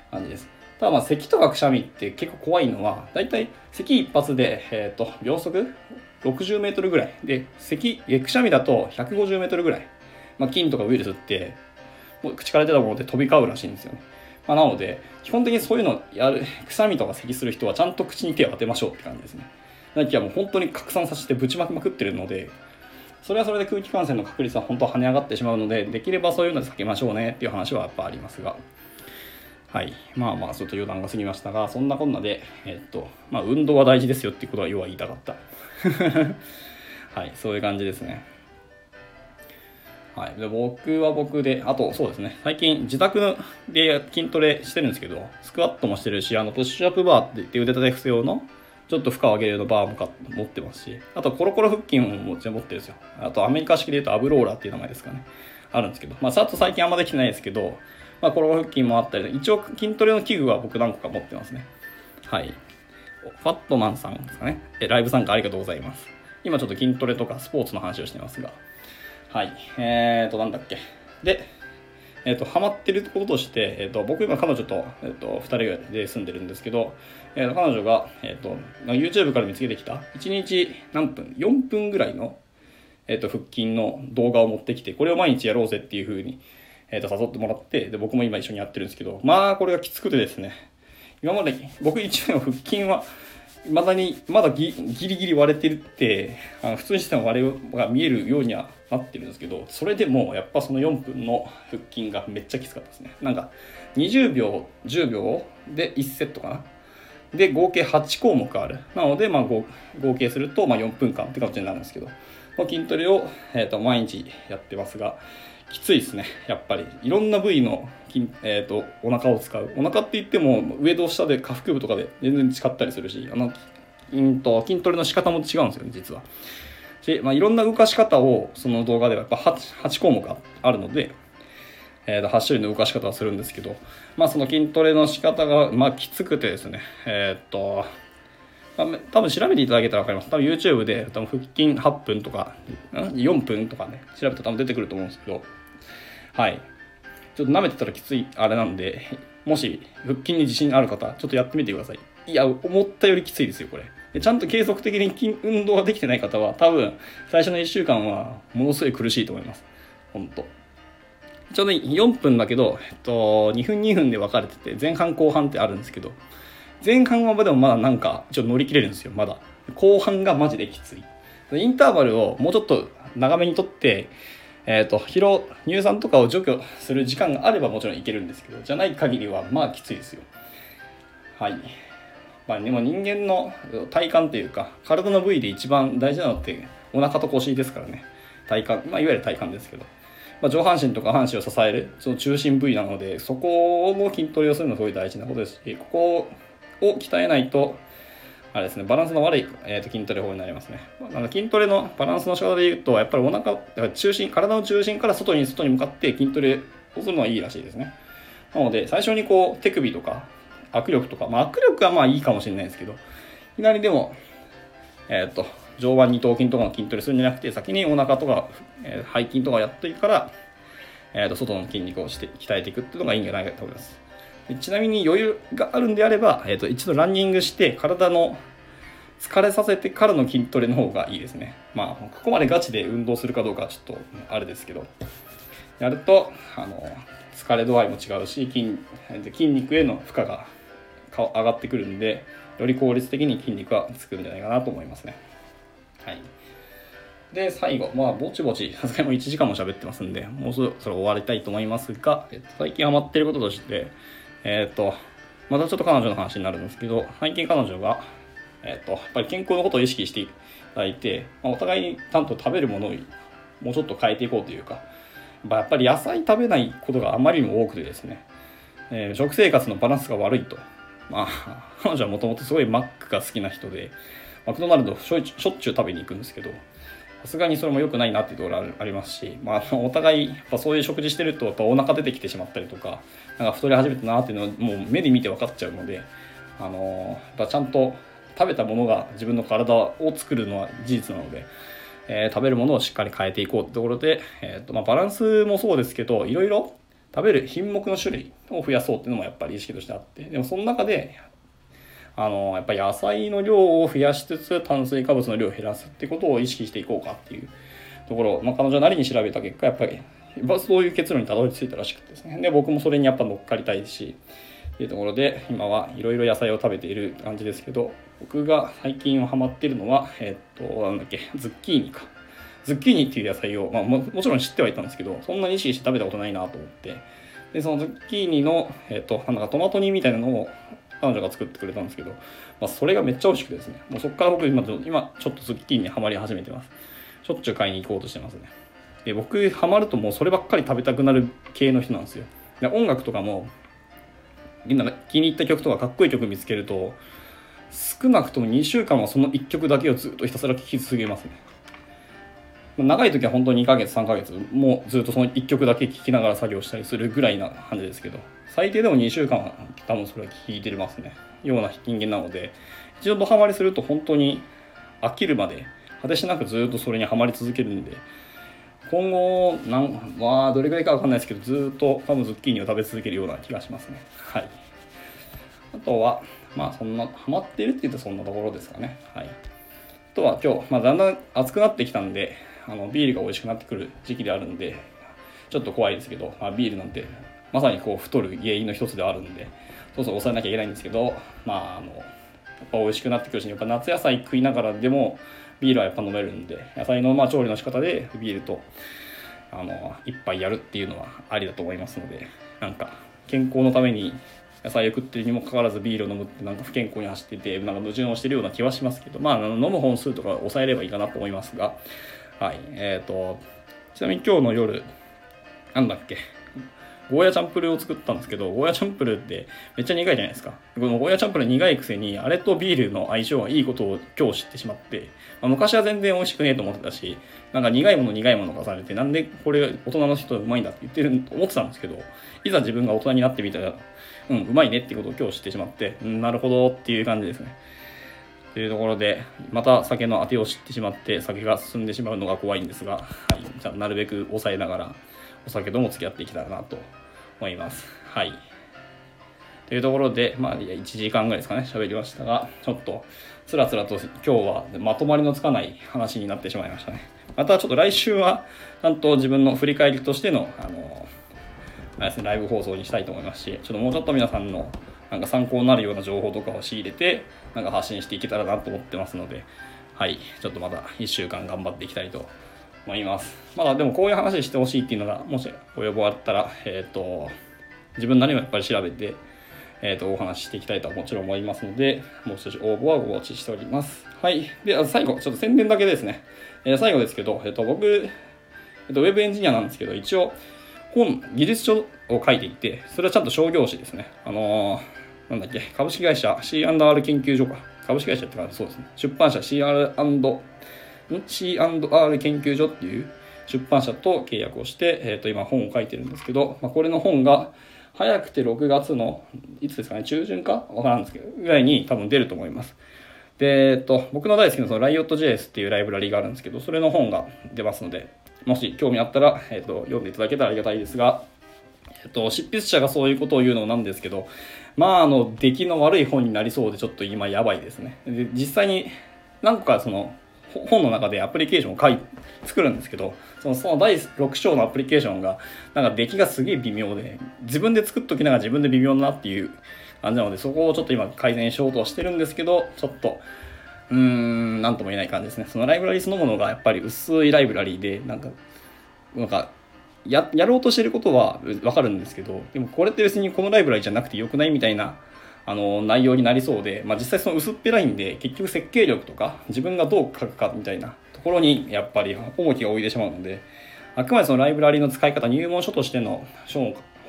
A: 感じです。ただまあ咳とかくしゃみって結構怖いのは、だいたい咳一発で、えっ、ー、と、秒速60メートルぐらい。で、咳、くしゃみだと150メートルぐらい。まあ、菌とかウイルスって、もう口から出たもので飛び交うらしいんですよね。まあ、なので、基本的にそういうのやる、くしゃみとか咳する人はちゃんと口に手を当てましょうって感じですね。なきゃもう本当に拡散させてぶちまくまくってるので、それはそれで空気感染の確率は本当は跳ね上がってしまうので、できればそういうので避けましょうねっていう話はやっぱありますが。はい。まあまあ、ちょっと余談が過ぎましたが、そんなこんなで、えっと、まあ、運動は大事ですよっていうことは要は言いたかった。はい、そういう感じですね。はい。で、僕は僕で、あと、そうですね。最近、自宅で筋トレしてるんですけど、スクワットもしてるし、あの、プッシュアップバーって言って腕立て伏せ用の、ちょっと負荷を上げるのバーもか持ってますし、あとコロコロ腹筋もちろん持ってるんですよ。あとアメリカ式で言うとアブローラーっていう名前ですかね。あるんですけど、まあさっと最近あんまできてないですけど、まあコロコロ腹筋もあったり、一応筋トレの器具は僕何個か持ってますね。はい。ファットマンさんですかね。ライブ参加ありがとうございます。今ちょっと筋トレとかスポーツの話をしてますが。はい。えーと、なんだっけ。で、えっ、ー、と、ハマってることとして、えっ、ー、と、僕今彼女と、えっ、ー、と、二人で住んでるんですけど、えっ、と、彼女が、えっ、と、YouTube から見つけてきた、1日何分 ?4 分ぐらいの、えっ、と、腹筋の動画を持ってきて、これを毎日やろうぜっていう風に、えっ、と、誘ってもらって、で、僕も今一緒にやってるんですけど、まあ、これがきつくてですね、今まで僕一応腹筋は、まだに、まだギリギリ割れてるって、あの普通にしても割れが見えるようにはなってるんですけど、それでもやっぱその4分の腹筋がめっちゃきつかったですね。なんか20秒、10秒で1セットかな。で、合計8項目ある。なので、まあ合計するとまあ4分間って形になるんですけど、筋トレを、えー、と毎日やってますが、きついですね、やっぱり。いろんな部位の筋、えーと、お腹を使う。お腹って言っても、上と下で下腹部とかで全然違ったりするし、あの、うんと筋トレの仕方も違うんですよね、実は。で、まあ、いろんな動かし方をその動画ではやっぱ 8, 8項目あるので、えー、と8種類の動かし方をするんですけど、まあ、その筋トレの仕方が、まあ、きつくてですね、えっ、と、多分調べていただけたら分かります。多分 YouTube で多分腹筋8分とか、4分とかね、調べたら多分出てくると思うんですけど、はい。ちょっと舐めてたらきついあれなんで、もし腹筋に自信ある方、ちょっとやってみてください。いや、思ったよりきついですよ、これ。でちゃんと継続的に運動ができてない方は、多分、最初の1週間はものすごい苦しいと思います。ほんと。ちょうど4分だけど、えっと、2分2分で分かれてて、前半後半ってあるんですけど、前半はでもまだなんか、ちょっと乗り切れるんですよ、まだ。後半がマジできつい。インターバルをもうちょっと長めにとって、えっ、ー、と、疲労、乳酸とかを除去する時間があればもちろんいけるんですけど、じゃない限りはまあきついですよ。はい。まあ、でも人間の体幹というか、体の部位で一番大事なのってお腹と腰ですからね。体幹、まあ、いわゆる体幹ですけど。まあ、上半身とか下半身を支える、その中心部位なので、そこの筋トレをするのがすごい大事なことですし、ここを鍛えないと、あれですね、バランスの悪い、えーと、筋トレ法になりますね。まあ筋トレのバランスの仕方で言うと、やっぱりお腹、だから中心、体の中心から外に外に向かって筋トレをするのはいいらしいですね。なので、最初にこう、手首とか、握力とか、まあ、握力はまあいいかもしれないですけど、いきなりでも、えっ、と、上腕二頭筋とかの筋トレするんじゃなくて、先にお腹とか、えー、背筋とかやっていくから、えっ、と、外の筋肉をして鍛えていくっていうのがいいんじゃないかと思います。ちなみに余裕があるんであれば、えっ、と、一度ランニングして、体の疲れさせてからの筋トレの方がいいですね。まあ、ここまでガチで運動するかどうかはちょっとあれですけど、やると、あの、疲れ度合いも違うし、筋筋肉への負荷が上がってくるんで、より効率的に筋肉はつくんじゃないかなと思いますね。はい。で、最後、まあ、ぼちぼち、さすがにもう1時間も喋ってますんで、もうそろそろ終わりたいと思いますが、えっと、最近ハマってることとして、えっと、またちょっと彼女の話になるんですけど、最近彼女が、えっと、やっぱり健康のことを意識していただいて、まあ、お互いにちゃんと食べるものをもうちょっと変えていこうというか、やっぱり野菜食べないことがあまりにも多くてですね、えー、食生活のバランスが悪いと。まあ、彼女はもともとすごいマックが好きな人で、マクドナルドしょっちゅう食べに行くんですけど、さすがにそれも良くないなっていうところありますし、まあ、お互いやっぱそういう食事してるとやっぱお腹出てきてしまったりとかなんか太り始めたなっていうのはもう目で見て分かっちゃうので、あのやっぱちゃんと食べたものが自分の体を作るのは事実なので、えー、食べるものをしっかり変えていこうってところで、えーとまあ、バランスもそうですけどいろいろ食べる品目の種類を増やそうっていうのもやっぱり意識としてあってでもその中であのやっぱり野菜の量を増やしつつ炭水化物の量を減らすってことを意識していこうかっていうところ、まあ、彼女なりに調べた結果やっぱりそういう結論にたどり着いたらしくてですねで僕もそれにやっぱ乗っかりたいしっていうところで今はいろいろ野菜を食べている感じですけど僕が最近ハマってるのはえ、っとなんだっけズッキーニか。ズッキーニっていう野菜を、まあ、ももちろん知ってはいたんですけどそんなに意識して食べたことないなと思ってでそのズッキーニの、え、っとなんかトマト煮みたいなのを彼女が作ってくれたんですけど、まあ、それがめっちゃ美味しくてですね、もうそこから僕今、今ちょっとズッキーニにはまり始めてます。しょっちゅう買いに行こうとしてますね。で、僕、ハマるともうそればっかり食べたくなる系の人なんですよ。で音楽とかも、みんな気に入った曲とかかっこいい曲見つけると、少なくとも2週間はその1曲だけをずっとひたすら聴き続けますね。長い時は本当に2ヶ月3ヶ月もうずっとその1曲だけ聴きながら作業したりするぐらいな感じですけど最低でも2週間は多分それは聴いてますね。ような人間なので一度ドハマりすると本当に飽きるまで果てしなくずっとそれにはまり続けるんで今後なんまあどれぐらいかわかんないですけどずっと多分ズッキーニを食べ続けるような気がしますね。はい。あとはまあそんなハマっているって言うとそんなところですかね。はい。あとは今日、まあ、だんだん暑くなってきたんであのビールが美味しくなってくる時期であるんでちょっと怖いですけど、まあ、ビールなんてまさにこう太る原因の一つではあるんでそうそう抑えなきゃいけないんですけどまああのやっぱ美味しくなってくるしやっぱ夏野菜食いながらでもビールはやっぱ飲めるんで野菜のまあ調理の仕方でビールとあの一杯やるっていうのはありだと思いますのでなんか健康のために野菜を食ってるにもかかわらずビールを飲むってなんか不健康に走っててなんか矛盾をしてるような気はしますけどまあ飲む本数とか抑えればいいかなと思いますがはい。えっ、ー、と、ちなみに今日の夜、なんだっけ、ゴーヤチャンプルーを作ったんですけど、ゴーヤチャンプルーってめっちゃ苦いじゃないですか。このゴーヤチャンプルー苦いくせに、あれとビールの相性がいいことを今日知ってしまって、まあ、昔は全然美味しくねえと思ってたし、なんか苦いもの苦いものがされて、なんでこれ大人の人うまいんだって言ってると思ってたんですけど、いざ自分が大人になってみたら、うん、うまいねってことを今日知ってしまって、うん、なるほどっていう感じですね。というところで、また酒のあてを知ってしまって、酒が進んでしまうのが怖いんですが、はい、じゃあなるべく抑えながら、お酒とも付き合っていけたらなと思います。はい。というところで、まあ、1時間ぐらいですかね、喋りましたが、ちょっと、つらつらと今日はまとまりのつかない話になってしまいましたね。またちょっと来週は、ちゃんと自分の振り返りとしての、あの、ライブ放送にしたいと思いますし、ちょっともうちょっと皆さんのなんか参考になるような情報とかを仕入れて、なんか発信していけたらなと思ってますので、はい、ちょっとまた1週間頑張っていきたいと思います。まだでもこういう話してほしいっていうのが、もしご要望あったら、えっ、ー、と、自分なりもやっぱり調べて、えっ、ー、と、お話ししていきたいとはもちろん思いますので、もう少し応募はご待ちしております。はい。で、最後、ちょっと宣伝だけですね。えー、最後ですけど、えっ、と、僕、えっと、ウェブエンジニアなんですけど、一応、本、技術書を書いていて、それはちゃんと商業誌ですね。あのーなんだっけ、株式会社 C&R 研究所か。株式会社ってか、そうですね。出版社 C&R、C&R 研究所っていう出版社と契約をして、えっ、ー、と、今本を書いてるんですけど、まあ、これの本が、早くて6月のいつですかね？中旬か？わからんですけどぐらいに多分出ると思いますで、えっと、僕の大好きなその Riot.js っていうライブラリがあるんですけどそれの本が出ますのでもし興味あったら、えっと、読んでいただけたらありがたいですがえっと、執筆者がそういうことを言うのなんですけど、まあ、あの、出来の悪い本になりそうで、ちょっと今やばいですね。で、実際に、何個かその、本の中でアプリケーションを書い作るんですけど、そのその第6章のアプリケーションが、なんか出来がすげえ微妙で、自分で作っときながら自分で微妙だなっていう感じなので、そこをちょっと今改善しようとしてるんですけど、ちょっと、うーん、なんとも言えない感じですね。そのライブラリーそのものがやっぱり薄いライブラリーで、なんか、なんか、ややろうとしてることはわかるんですけどでもこれって別にこのライブラリじゃなくてよくないみたいなあの内容になりそうで、まあ、実際その薄っぺらいんで結局設計力とか自分がどう書くかみたいなところにやっぱり重きが置いてしまうのであくまでそのライブラリの使い方入門書としての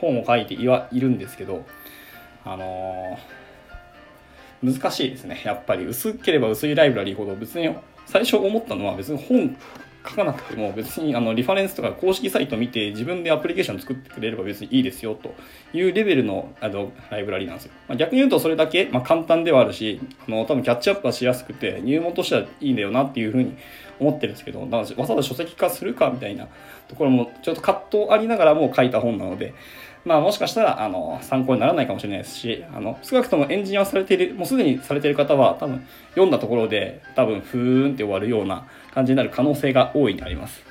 A: 本を書いていはいるんですけどあのー、難しいですね。やっぱり薄ければ薄いライブラリーほど別に最初思ったのは別に本書かなくても別にあのリファレンスとか公式サイト見て自分でアプリケーション作ってくれれば別にいいですよというレベルのあのライブラリなんですよ。まあ、逆に言うとそれだけ、まあ、簡単ではあるしあの多分キャッチアップはしやすくて入門としてはいいんだよなっていうふうに思ってるんですけどわざわざ書籍化するかみたいなところもちょっと葛藤ありながらも書いた本なのでまあもしかしたらあの参考にならないかもしれないですし、あの少なくともエンジニアされている、もうすでにされている方は多分読んだところで多分ふーんって終わるような感じになる可能性が大いにあります。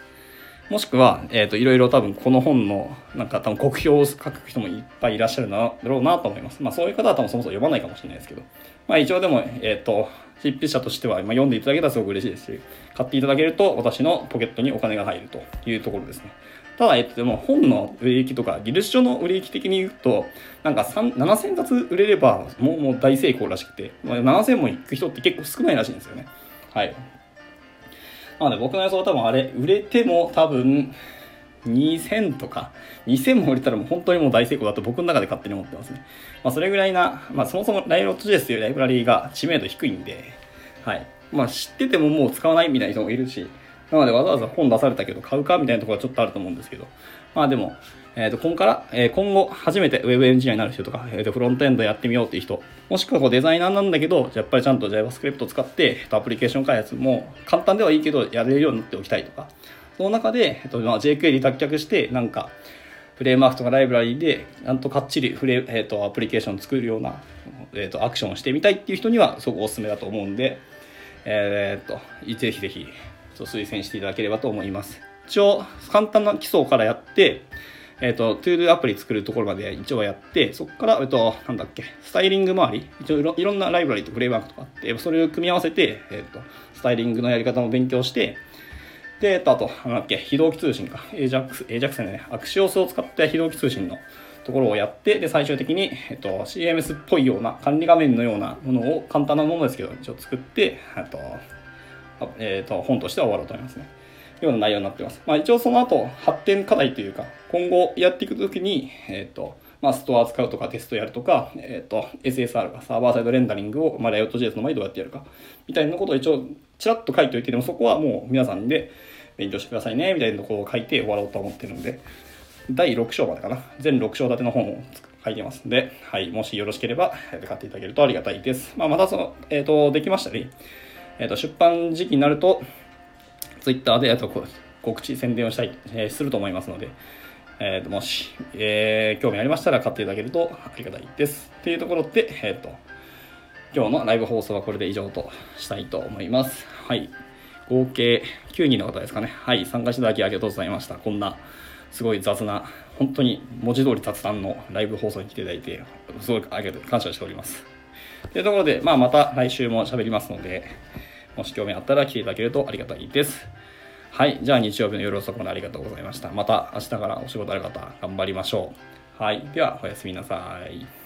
A: もしくは、えっ、ー、と、いろいろ多分この本の、なんか多分国評を書く人もいっぱいいらっしゃるなだろうなと思います。まあそういう方は多分そもそも読まないかもしれないですけど、まあ一応でも、えっ、ー、と、執筆者としては、まあ、読んでいただけたらすごく嬉しいですし、買っていただけると私のポケットにお金が入るというところですね。ただ、えっと、でも本の売れ行きとか、技術書の売れ行き的に言うと、なんか7000冊売れればもうもう大成功らしくて、ま7000も行く人って結構少ないらしいんですよね。はい。なので僕の予想は多分あれ、売れても多分2000とか、2000も売れたらもう本当にもう大成功だと僕の中で勝手に思ってますね。まあそれぐらいな、まあそもそもライロット JS というライブラリーが知名度低いんで、はい。まあ知っててももう使わないみたいな人もいるし、なのでわざわざ本出されたけど買うかみたいなところはちょっとあると思うんですけど、まあでも、えっ、ー、と、今から、えー、今後初めて Web エンジニアになる人とか、えー、とフロントエンドやってみようっていう人、もしくはこうデザイナーなんだけど、やっぱりちゃんと JavaScript を使って、えー、とアプリケーション開発も簡単ではいいけど、やれるようになっておきたいとか、その中で、えーとまあ、jQuery 脱却して、なんか、フレームワークとかライブラリーで、なんとかっちりフレ、えーと、アプリケーション作るような、えーと、アクションをしてみたいっていう人にはすごくおすすめだと思うんで、えっ、と、ぜひぜひ推薦していただければと思います。一応、簡単な基礎からやって、えっ、ー、と、トゥードゥアプリ作るところまで一応やって、そこから、えっ、と、なんだっけ、スタイリング周り、一応いろんなライブラリとフレームワークとかあって、それを組み合わせて、えっ、と、スタイリングのやり方も勉強して、で、えっと、あと、なんだっけ、非同期通信か。AJAX、AJAX ね、アクシオスを使った非同期通信のところをやって、で、最終的に、えっと、CMS っぽいような、管理画面のようなものを、簡単なものですけど、一応作って、えっと、えっと、本としては終わろうと思いますね。ような内容になってます。まあ、一応その後、発展課題というか、今後やっていくときに、えっ、ー、と、まあ、ストア使うとかテストやるとか、えっ、ー、と、SSR がサーバーサイドレンダリングを、まあ、Riot.js の前でどうやってやるか、みたいなことを一応、ちらっと書いておいて、でもそこはもう皆さんで勉強してくださいね、みたいなところを書いて終わろうと思ってるんで、第6章までかな。全6章立ての本を書いてますんで、はい、もしよろしければ買っていただけるとありがたいです。まあ、またその、えっ、ー、と、できましたり、えっ、と、出版時期になると、Twitter で、と、告知、宣伝をしたい、えー、すると思いますので、えーと、もし、えー、興味ありましたら買っていただけるとありがたいです。というところで、えっ、ー、と、今日のライブ放送はこれで以上としたいと思います。はい。合計9人の方ですかね。はい。参加していただきありがとうございました。こんな、すごい雑な、本当に文字通り雑談のライブ放送に来ていただいて、すごいありがとう、感謝しております。というところで、まあ、また来週も喋りますので、もし興味あったら来ていただけるとありがたいです。はい。じゃあ日曜日の夜遅くまでありがとうございました。また明日からお仕事ある方、頑張りましょう。はい。では、おやすみなさい。